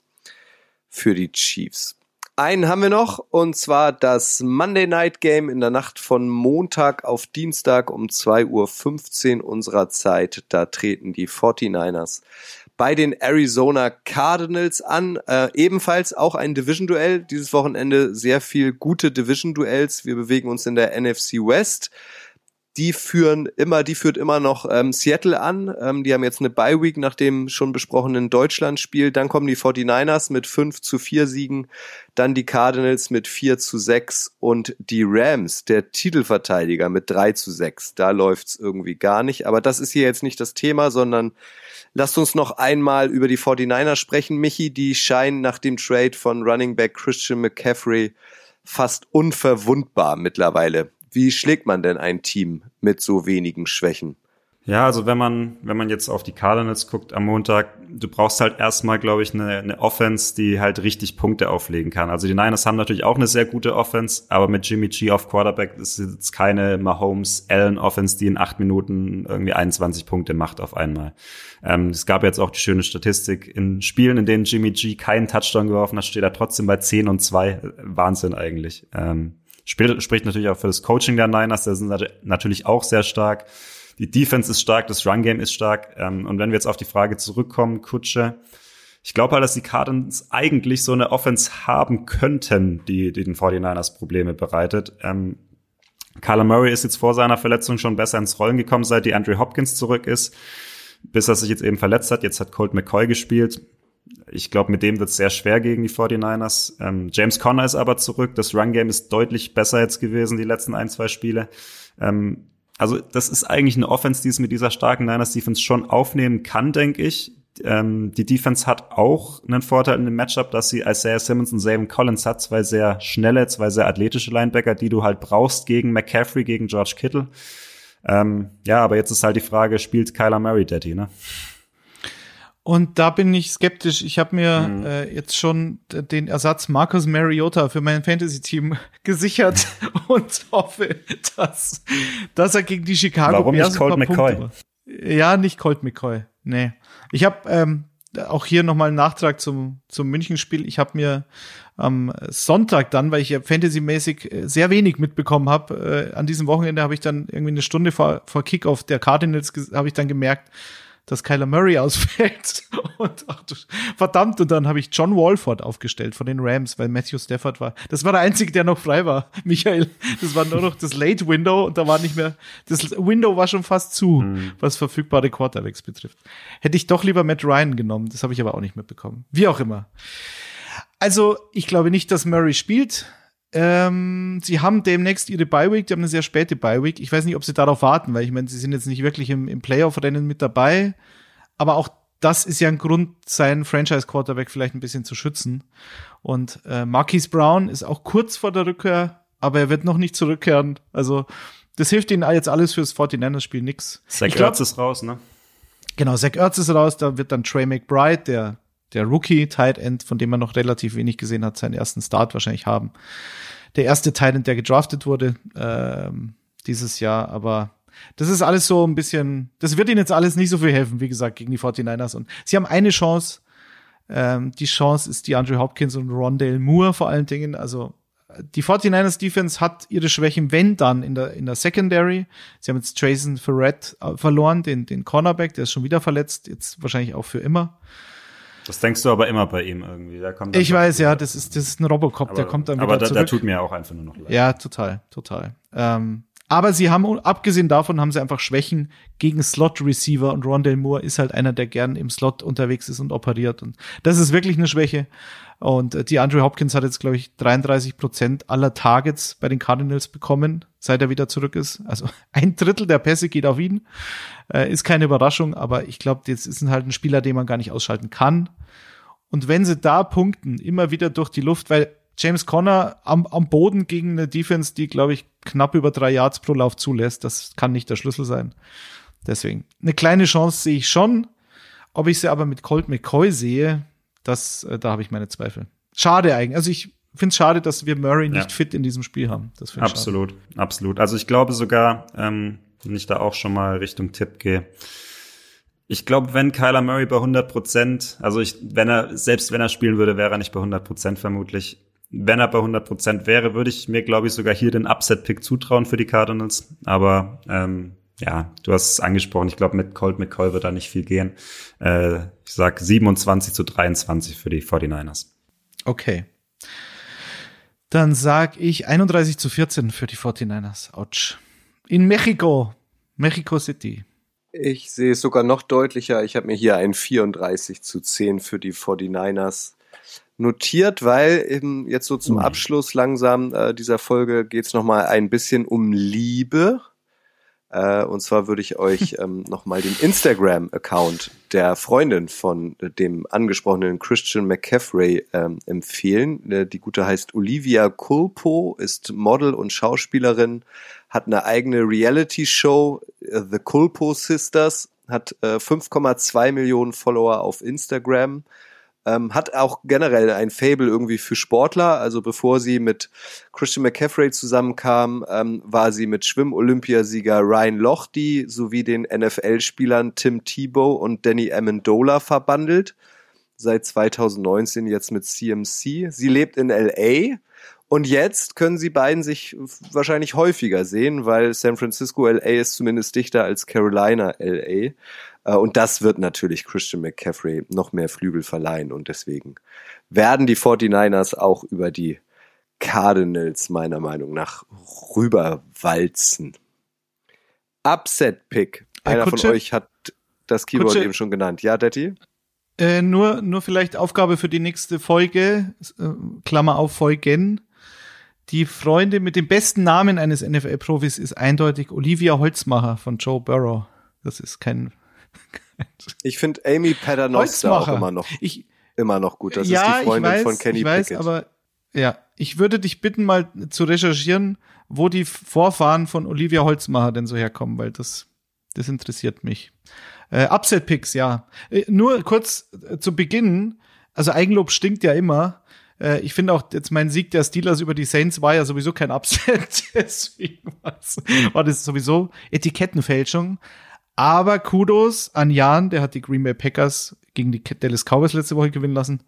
für die Chiefs. Einen haben wir noch, und zwar das Monday Night Game in der Nacht von Montag auf Dienstag um 2.15 Uhr unserer Zeit. Da treten die 49ers bei den Arizona Cardinals an. Äh, ebenfalls auch ein Division-Duell. Dieses Wochenende sehr viel gute Division-Duells. Wir bewegen uns in der NFC West die führen immer, die führt immer noch ähm, Seattle an. Ähm, die haben jetzt eine Bye Week nach dem schon besprochenen Deutschlandspiel. Dann kommen die 49ers mit 5 zu 4 Siegen, dann die Cardinals mit 4 zu 6 und die Rams, der Titelverteidiger, mit 3 zu 6. Da läuft's irgendwie gar nicht. Aber das ist hier jetzt nicht das Thema, sondern lasst uns noch einmal über die 49ers sprechen. Michi, die scheinen nach dem Trade von Running Back Christian McCaffrey fast unverwundbar mittlerweile. Wie schlägt man denn ein Team mit so wenigen Schwächen? Ja, also wenn man, wenn man jetzt auf die Cardinals guckt am Montag, du brauchst halt erstmal, glaube ich, eine, eine Offense, die halt richtig Punkte auflegen kann. Also die Niners haben natürlich auch eine sehr gute Offense, aber mit Jimmy G auf Quarterback ist jetzt keine Mahomes-Allen-Offense, die in acht Minuten irgendwie 21 Punkte macht auf einmal. Ähm, es gab jetzt auch die schöne Statistik, in Spielen, in denen Jimmy G keinen Touchdown geworfen hat, steht er trotzdem bei 10 und 2. Wahnsinn eigentlich. Ähm, spricht natürlich auch für das Coaching der Niners, der sind natürlich auch sehr stark. Die Defense ist stark, das Run-Game ist stark. Ähm, und wenn wir jetzt auf die Frage zurückkommen, Kutsche, ich glaube halt, dass die Cardinals eigentlich so eine Offense haben könnten, die, die den 49ers Probleme bereitet. Ähm, Kyler Murray ist jetzt vor seiner Verletzung schon besser ins Rollen gekommen, seit die Andrew Hopkins zurück ist, bis er sich jetzt eben verletzt hat. Jetzt hat Colt McCoy gespielt. Ich glaube, mit dem wird es sehr schwer gegen die 49ers. Ähm, James Conner ist aber zurück. Das Run-Game ist deutlich besser jetzt gewesen, die letzten ein, zwei Spiele. Ähm, also das ist eigentlich eine Offense, die es mit dieser starken Niners Defense schon aufnehmen kann, denke ich. Ähm, die Defense hat auch einen Vorteil in dem Matchup, dass sie Isaiah Simmons und Zayvon Collins hat, zwei sehr schnelle, zwei sehr athletische Linebacker, die du halt brauchst gegen McCaffrey, gegen George Kittle. Ähm, ja, aber jetzt ist halt die Frage, spielt Kyler Murray Daddy, ne? Und da bin ich skeptisch. Ich habe mir mhm. äh, jetzt schon den Ersatz Marcus Mariota für mein Fantasy-Team gesichert und hoffe, dass, dass er gegen die Chicago Warum Bears nicht Colt McCoy? Ja, nicht Colt McCoy. Nee. Ich habe ähm, auch hier nochmal einen Nachtrag zum, zum Münchenspiel. Ich habe mir am Sonntag dann, weil ich ja fantasymäßig äh, sehr wenig mitbekommen habe, äh, an diesem Wochenende habe ich dann irgendwie eine Stunde vor, vor Kickoff der Cardinals habe ich dann gemerkt, dass Kyler Murray ausfällt. Und ach du, verdammt, und dann habe ich John Walford aufgestellt von den Rams, weil Matthew Stafford war. Das war der einzige, der noch frei war, Michael. Das war nur noch das Late Window und da war nicht mehr, das Window war schon fast zu, mhm. was verfügbare Quarterbacks betrifft. Hätte ich doch lieber Matt Ryan genommen, das habe ich aber auch nicht mitbekommen. Wie auch immer. Also, ich glaube nicht, dass Murray spielt. Ähm, sie haben demnächst ihre Bye-Week, die haben eine sehr späte Bye-Week. Ich weiß nicht, ob sie darauf warten, weil ich meine, sie sind jetzt nicht wirklich im, im Playoff-Rennen mit dabei. Aber auch das ist ja ein Grund, seinen Franchise-Quarterback vielleicht ein bisschen zu schützen. Und äh, Marquise Brown ist auch kurz vor der Rückkehr, aber er wird noch nicht zurückkehren. Also das hilft ihnen jetzt alles fürs 49ers-Spiel nix. Zach Ertz ist raus, ne? Genau, Zach Ertz ist raus, da wird dann Trey McBride, der der Rookie Tight End, von dem man noch relativ wenig gesehen hat, seinen ersten Start wahrscheinlich haben. Der erste Tight End, der gedraftet wurde ähm, dieses Jahr, aber das ist alles so ein bisschen, das wird ihnen jetzt alles nicht so viel helfen, wie gesagt, gegen die 49ers. Und sie haben eine Chance, ähm, die Chance ist die Andrew Hopkins und Rondale Moore vor allen Dingen. Also die 49ers Defense hat ihre Schwächen, wenn dann in der, in der Secondary. Sie haben jetzt Jason Ferret äh, verloren, den, den Cornerback, der ist schon wieder verletzt, jetzt wahrscheinlich auch für immer. Das denkst du aber immer bei ihm irgendwie. Der kommt ich weiß, ja, das ist, das ist ein Robocop, aber, der kommt dann wieder aber da, zurück. Aber der tut mir auch einfach nur noch leid. Ja, total, total. Ähm, aber sie haben, abgesehen davon, haben sie einfach Schwächen gegen Slot-Receiver und Rondell Moore ist halt einer, der gern im Slot unterwegs ist und operiert. Und das ist wirklich eine Schwäche. Und äh, die Andrew Hopkins hat jetzt, glaube ich, 33 Prozent aller Targets bei den Cardinals bekommen, seit er wieder zurück ist. Also ein Drittel der Pässe geht auf ihn. Äh, ist keine Überraschung, aber ich glaube, jetzt ist halt ein Spieler, den man gar nicht ausschalten kann. Und wenn sie da punkten, immer wieder durch die Luft, weil James Conner am, am Boden gegen eine Defense, die, glaube ich, knapp über drei Yards pro Lauf zulässt, das kann nicht der Schlüssel sein. Deswegen, eine kleine Chance sehe ich schon. Ob ich sie aber mit Colt McCoy sehe, das, äh, da habe ich meine Zweifel. Schade eigentlich. Also ich finde es schade, dass wir Murray nicht ja. fit in diesem Spiel haben. Das absolut, schade. absolut. Also ich glaube sogar, ähm, wenn ich da auch schon mal Richtung Tipp gehe, ich glaube, wenn Kyler Murray bei 100 Prozent, also ich, wenn er, selbst wenn er spielen würde, wäre er nicht bei 100 Prozent vermutlich. Wenn er bei 100 Prozent wäre, würde ich mir, glaube ich, sogar hier den Upset-Pick zutrauen für die Cardinals. Aber ähm, ja, du hast es angesprochen. Ich glaube, mit Colt McCoy wird da nicht viel gehen. Äh, ich sag 27 zu 23 für die 49ers. Okay. Dann sag ich 31 zu 14 für die 49ers. Autsch. In Mexiko. Mexico City. Ich sehe es sogar noch deutlicher. Ich habe mir hier ein 34 zu 10 für die 49ers notiert, weil eben jetzt so zum mhm. Abschluss langsam äh, dieser Folge geht es nochmal ein bisschen um Liebe. Äh, und zwar würde ich euch ähm, nochmal den Instagram-Account der Freundin von dem angesprochenen Christian McCaffrey ähm, empfehlen. Äh, die gute heißt Olivia Culpo, ist Model und Schauspielerin, hat eine eigene Reality-Show, äh, The Culpo Sisters, hat äh, 5,2 Millionen Follower auf Instagram ähm, hat auch generell ein Fable irgendwie für Sportler. Also bevor sie mit Christian McCaffrey zusammenkam, ähm, war sie mit Schwimm-Olympiasieger Ryan Lochte sowie den NFL-Spielern Tim Tebow und Danny Amendola verbandelt. Seit 2019 jetzt mit CMC. Sie lebt in LA und jetzt können sie beiden sich wahrscheinlich häufiger sehen, weil San Francisco LA ist zumindest dichter als Carolina LA. Äh, und das wird natürlich Christian McCaffrey noch mehr Flügel verleihen. Und deswegen werden die 49ers auch über die Cardinals meiner Meinung nach rüberwalzen. Upset-Pick. Einer Kutsche, von euch hat das Keyword Kutsche, eben schon genannt. Ja, Detti? Äh, nur, nur vielleicht Aufgabe für die nächste Folge, äh, Klammer auf Folgen. Die Freunde mit dem besten Namen eines NFL-Profis ist eindeutig Olivia Holzmacher von Joe Burrow. Das ist kein. Ich finde Amy Paternoster auch immer noch, ich, immer noch gut. Das ja, ist die Freundin weiß, von Kenny ich weiß, Pickett. Aber ja, ich würde dich bitten, mal zu recherchieren, wo die Vorfahren von Olivia Holzmacher denn so herkommen, weil das, das interessiert mich. Äh, Upset Picks, ja. Äh, nur kurz äh, zu Beginn. Also Eigenlob stinkt ja immer. Äh, ich finde auch jetzt mein Sieg der Steelers über die Saints war ja sowieso kein Upset. Deswegen war das sowieso Etikettenfälschung. Aber Kudos an Jan, der hat die Green Bay Packers gegen die Dallas Cowboys letzte Woche gewinnen lassen.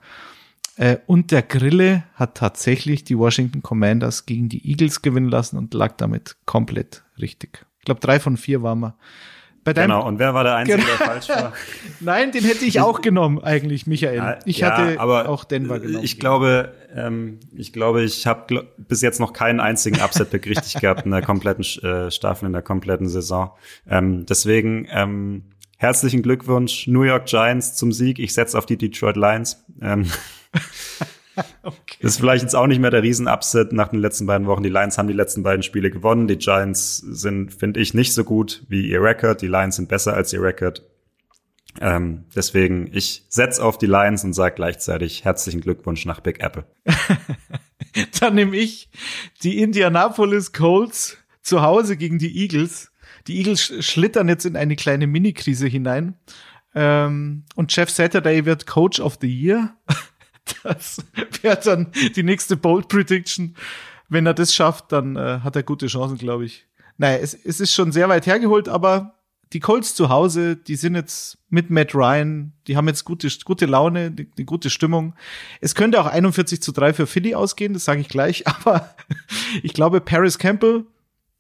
Äh, und der Grille hat tatsächlich die Washington Commanders gegen die Eagles gewinnen lassen und lag damit komplett richtig. Ich glaube, drei von vier waren wir. Bei deinem, genau, und wer war der Einzige, der genau. falsch war? Nein, den hätte ich auch genommen, eigentlich, Michael. Ich ja, hatte aber auch Denver genommen. Ich glaube, ähm, ich glaube, ich habe gl bis jetzt noch keinen einzigen Upset-Pick richtig gehabt in der kompletten äh, Staffel, in der kompletten Saison. Ähm, deswegen ähm, herzlichen Glückwunsch, New York Giants zum Sieg. Ich setze auf die Detroit Lions. Ähm, okay. Das ist vielleicht jetzt auch nicht mehr der Riesen-Upset nach den letzten beiden Wochen. Die Lions haben die letzten beiden Spiele gewonnen. Die Giants sind, finde ich, nicht so gut wie ihr Record. Die Lions sind besser als ihr Record. Ähm, deswegen, ich setz auf die Lions und sage gleichzeitig herzlichen Glückwunsch nach Big Apple. Dann nehme ich die Indianapolis Colts zu Hause gegen die Eagles. Die Eagles schlittern jetzt in eine kleine Mini-Krise hinein. Ähm, und Jeff Saturday wird Coach of the Year. Das wäre dann die nächste Bold Prediction. Wenn er das schafft, dann äh, hat er gute Chancen, glaube ich. Naja, es, es ist schon sehr weit hergeholt, aber die Colts zu Hause, die sind jetzt mit Matt Ryan, die haben jetzt gute, gute Laune, die gute Stimmung. Es könnte auch 41 zu 3 für Philly ausgehen, das sage ich gleich, aber ich glaube, Paris Campbell,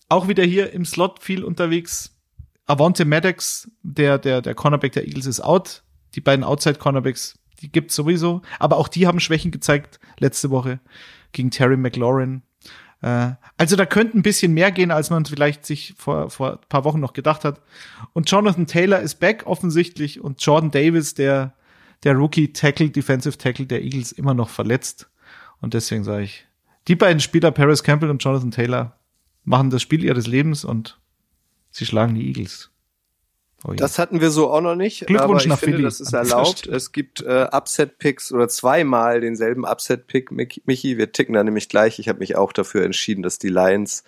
auch wieder hier im Slot viel unterwegs. Avante Maddox, der, der, der Cornerback der Eagles ist out. Die beiden Outside-Cornerbacks die gibt's sowieso. Aber auch die haben Schwächen gezeigt letzte Woche gegen Terry McLaurin. Äh, also da könnte ein bisschen mehr gehen, als man vielleicht sich vor, vor ein paar Wochen noch gedacht hat. Und Jonathan Taylor ist back offensichtlich und Jordan Davis, der, der Rookie Tackle, Defensive Tackle der Eagles, immer noch verletzt. Und deswegen sage ich, die beiden Spieler, Paris Campbell und Jonathan Taylor, machen das Spiel ihres Lebens und sie schlagen die Eagles. Oh, das hatten wir so auch noch nicht. Glückwunsch aber ich nach finde, Philly. das ist erlaubt. Es gibt äh, Upset-Picks oder zweimal denselben Upset-Pick. Michi, wir ticken da nämlich gleich. Ich habe mich auch dafür entschieden, dass die Lions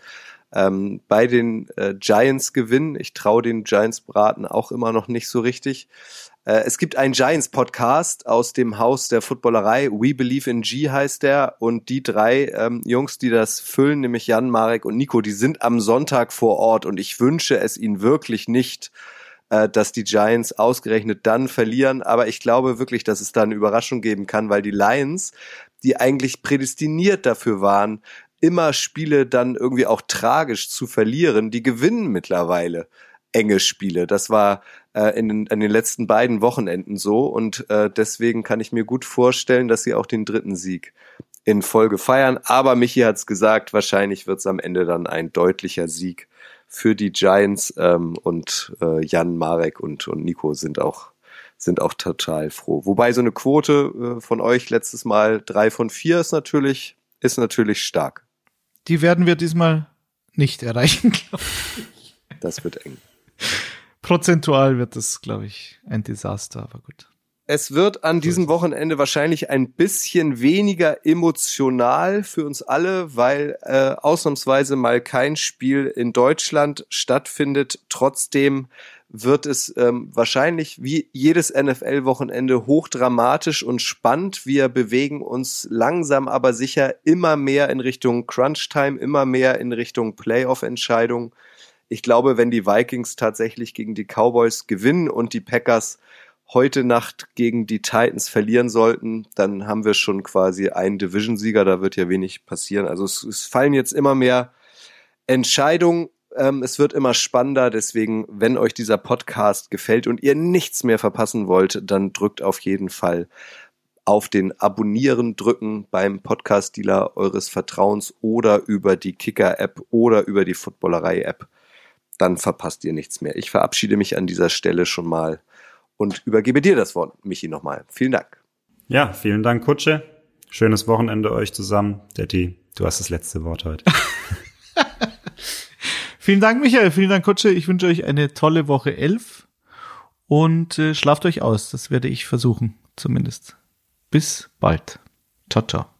ähm, bei den äh, Giants gewinnen. Ich traue den Giants-Braten auch immer noch nicht so richtig. Äh, es gibt einen Giants-Podcast aus dem Haus der Footballerei. We Believe in G heißt der. Und die drei ähm, Jungs, die das füllen, nämlich Jan, Marek und Nico, die sind am Sonntag vor Ort. Und ich wünsche es ihnen wirklich nicht, äh, dass die Giants ausgerechnet dann verlieren. Aber ich glaube wirklich, dass es da eine Überraschung geben kann, weil die Lions, die eigentlich prädestiniert dafür waren, immer Spiele dann irgendwie auch tragisch zu verlieren, die gewinnen mittlerweile enge Spiele. Das war äh, in, den, in den letzten beiden Wochenenden so und äh, deswegen kann ich mir gut vorstellen, dass sie auch den dritten Sieg in Folge feiern. Aber Michi hat's gesagt, wahrscheinlich wird's am Ende dann ein deutlicher Sieg für die Giants ähm, und äh, Jan, Marek und, und Nico sind auch sind auch total froh. Wobei so eine Quote äh, von euch letztes Mal drei von vier ist natürlich ist natürlich stark. Die werden wir diesmal nicht erreichen, glaube ich. Das wird eng. Prozentual wird das, glaube ich, ein Desaster, aber gut. Es wird an diesem Wochenende wahrscheinlich ein bisschen weniger emotional für uns alle, weil äh, ausnahmsweise mal kein Spiel in Deutschland stattfindet. Trotzdem wird es ähm, wahrscheinlich wie jedes NFL-Wochenende hochdramatisch und spannend. Wir bewegen uns langsam aber sicher immer mehr in Richtung Crunch-Time, immer mehr in Richtung Playoff-Entscheidung. Ich glaube, wenn die Vikings tatsächlich gegen die Cowboys gewinnen und die Packers heute Nacht gegen die Titans verlieren sollten, dann haben wir schon quasi einen Division-Sieger. Da wird ja wenig passieren. Also es, es fallen jetzt immer mehr Entscheidungen. Ähm, es wird immer spannender. Deswegen, wenn euch dieser Podcast gefällt und ihr nichts mehr verpassen wollt, dann drückt auf jeden Fall auf den Abonnieren drücken beim Podcast-Dealer eures Vertrauens oder über die Kicker-App oder über die Footballerei-App. Dann verpasst ihr nichts mehr. Ich verabschiede mich an dieser Stelle schon mal und übergebe dir das Wort, Michi, nochmal. Vielen Dank. Ja, vielen Dank, Kutsche. Schönes Wochenende euch zusammen. Detti, du hast das letzte Wort heute. vielen Dank, Michael. Vielen Dank, Kutsche. Ich wünsche euch eine tolle Woche 11 und äh, schlaft euch aus. Das werde ich versuchen, zumindest. Bis bald. Ciao, ciao.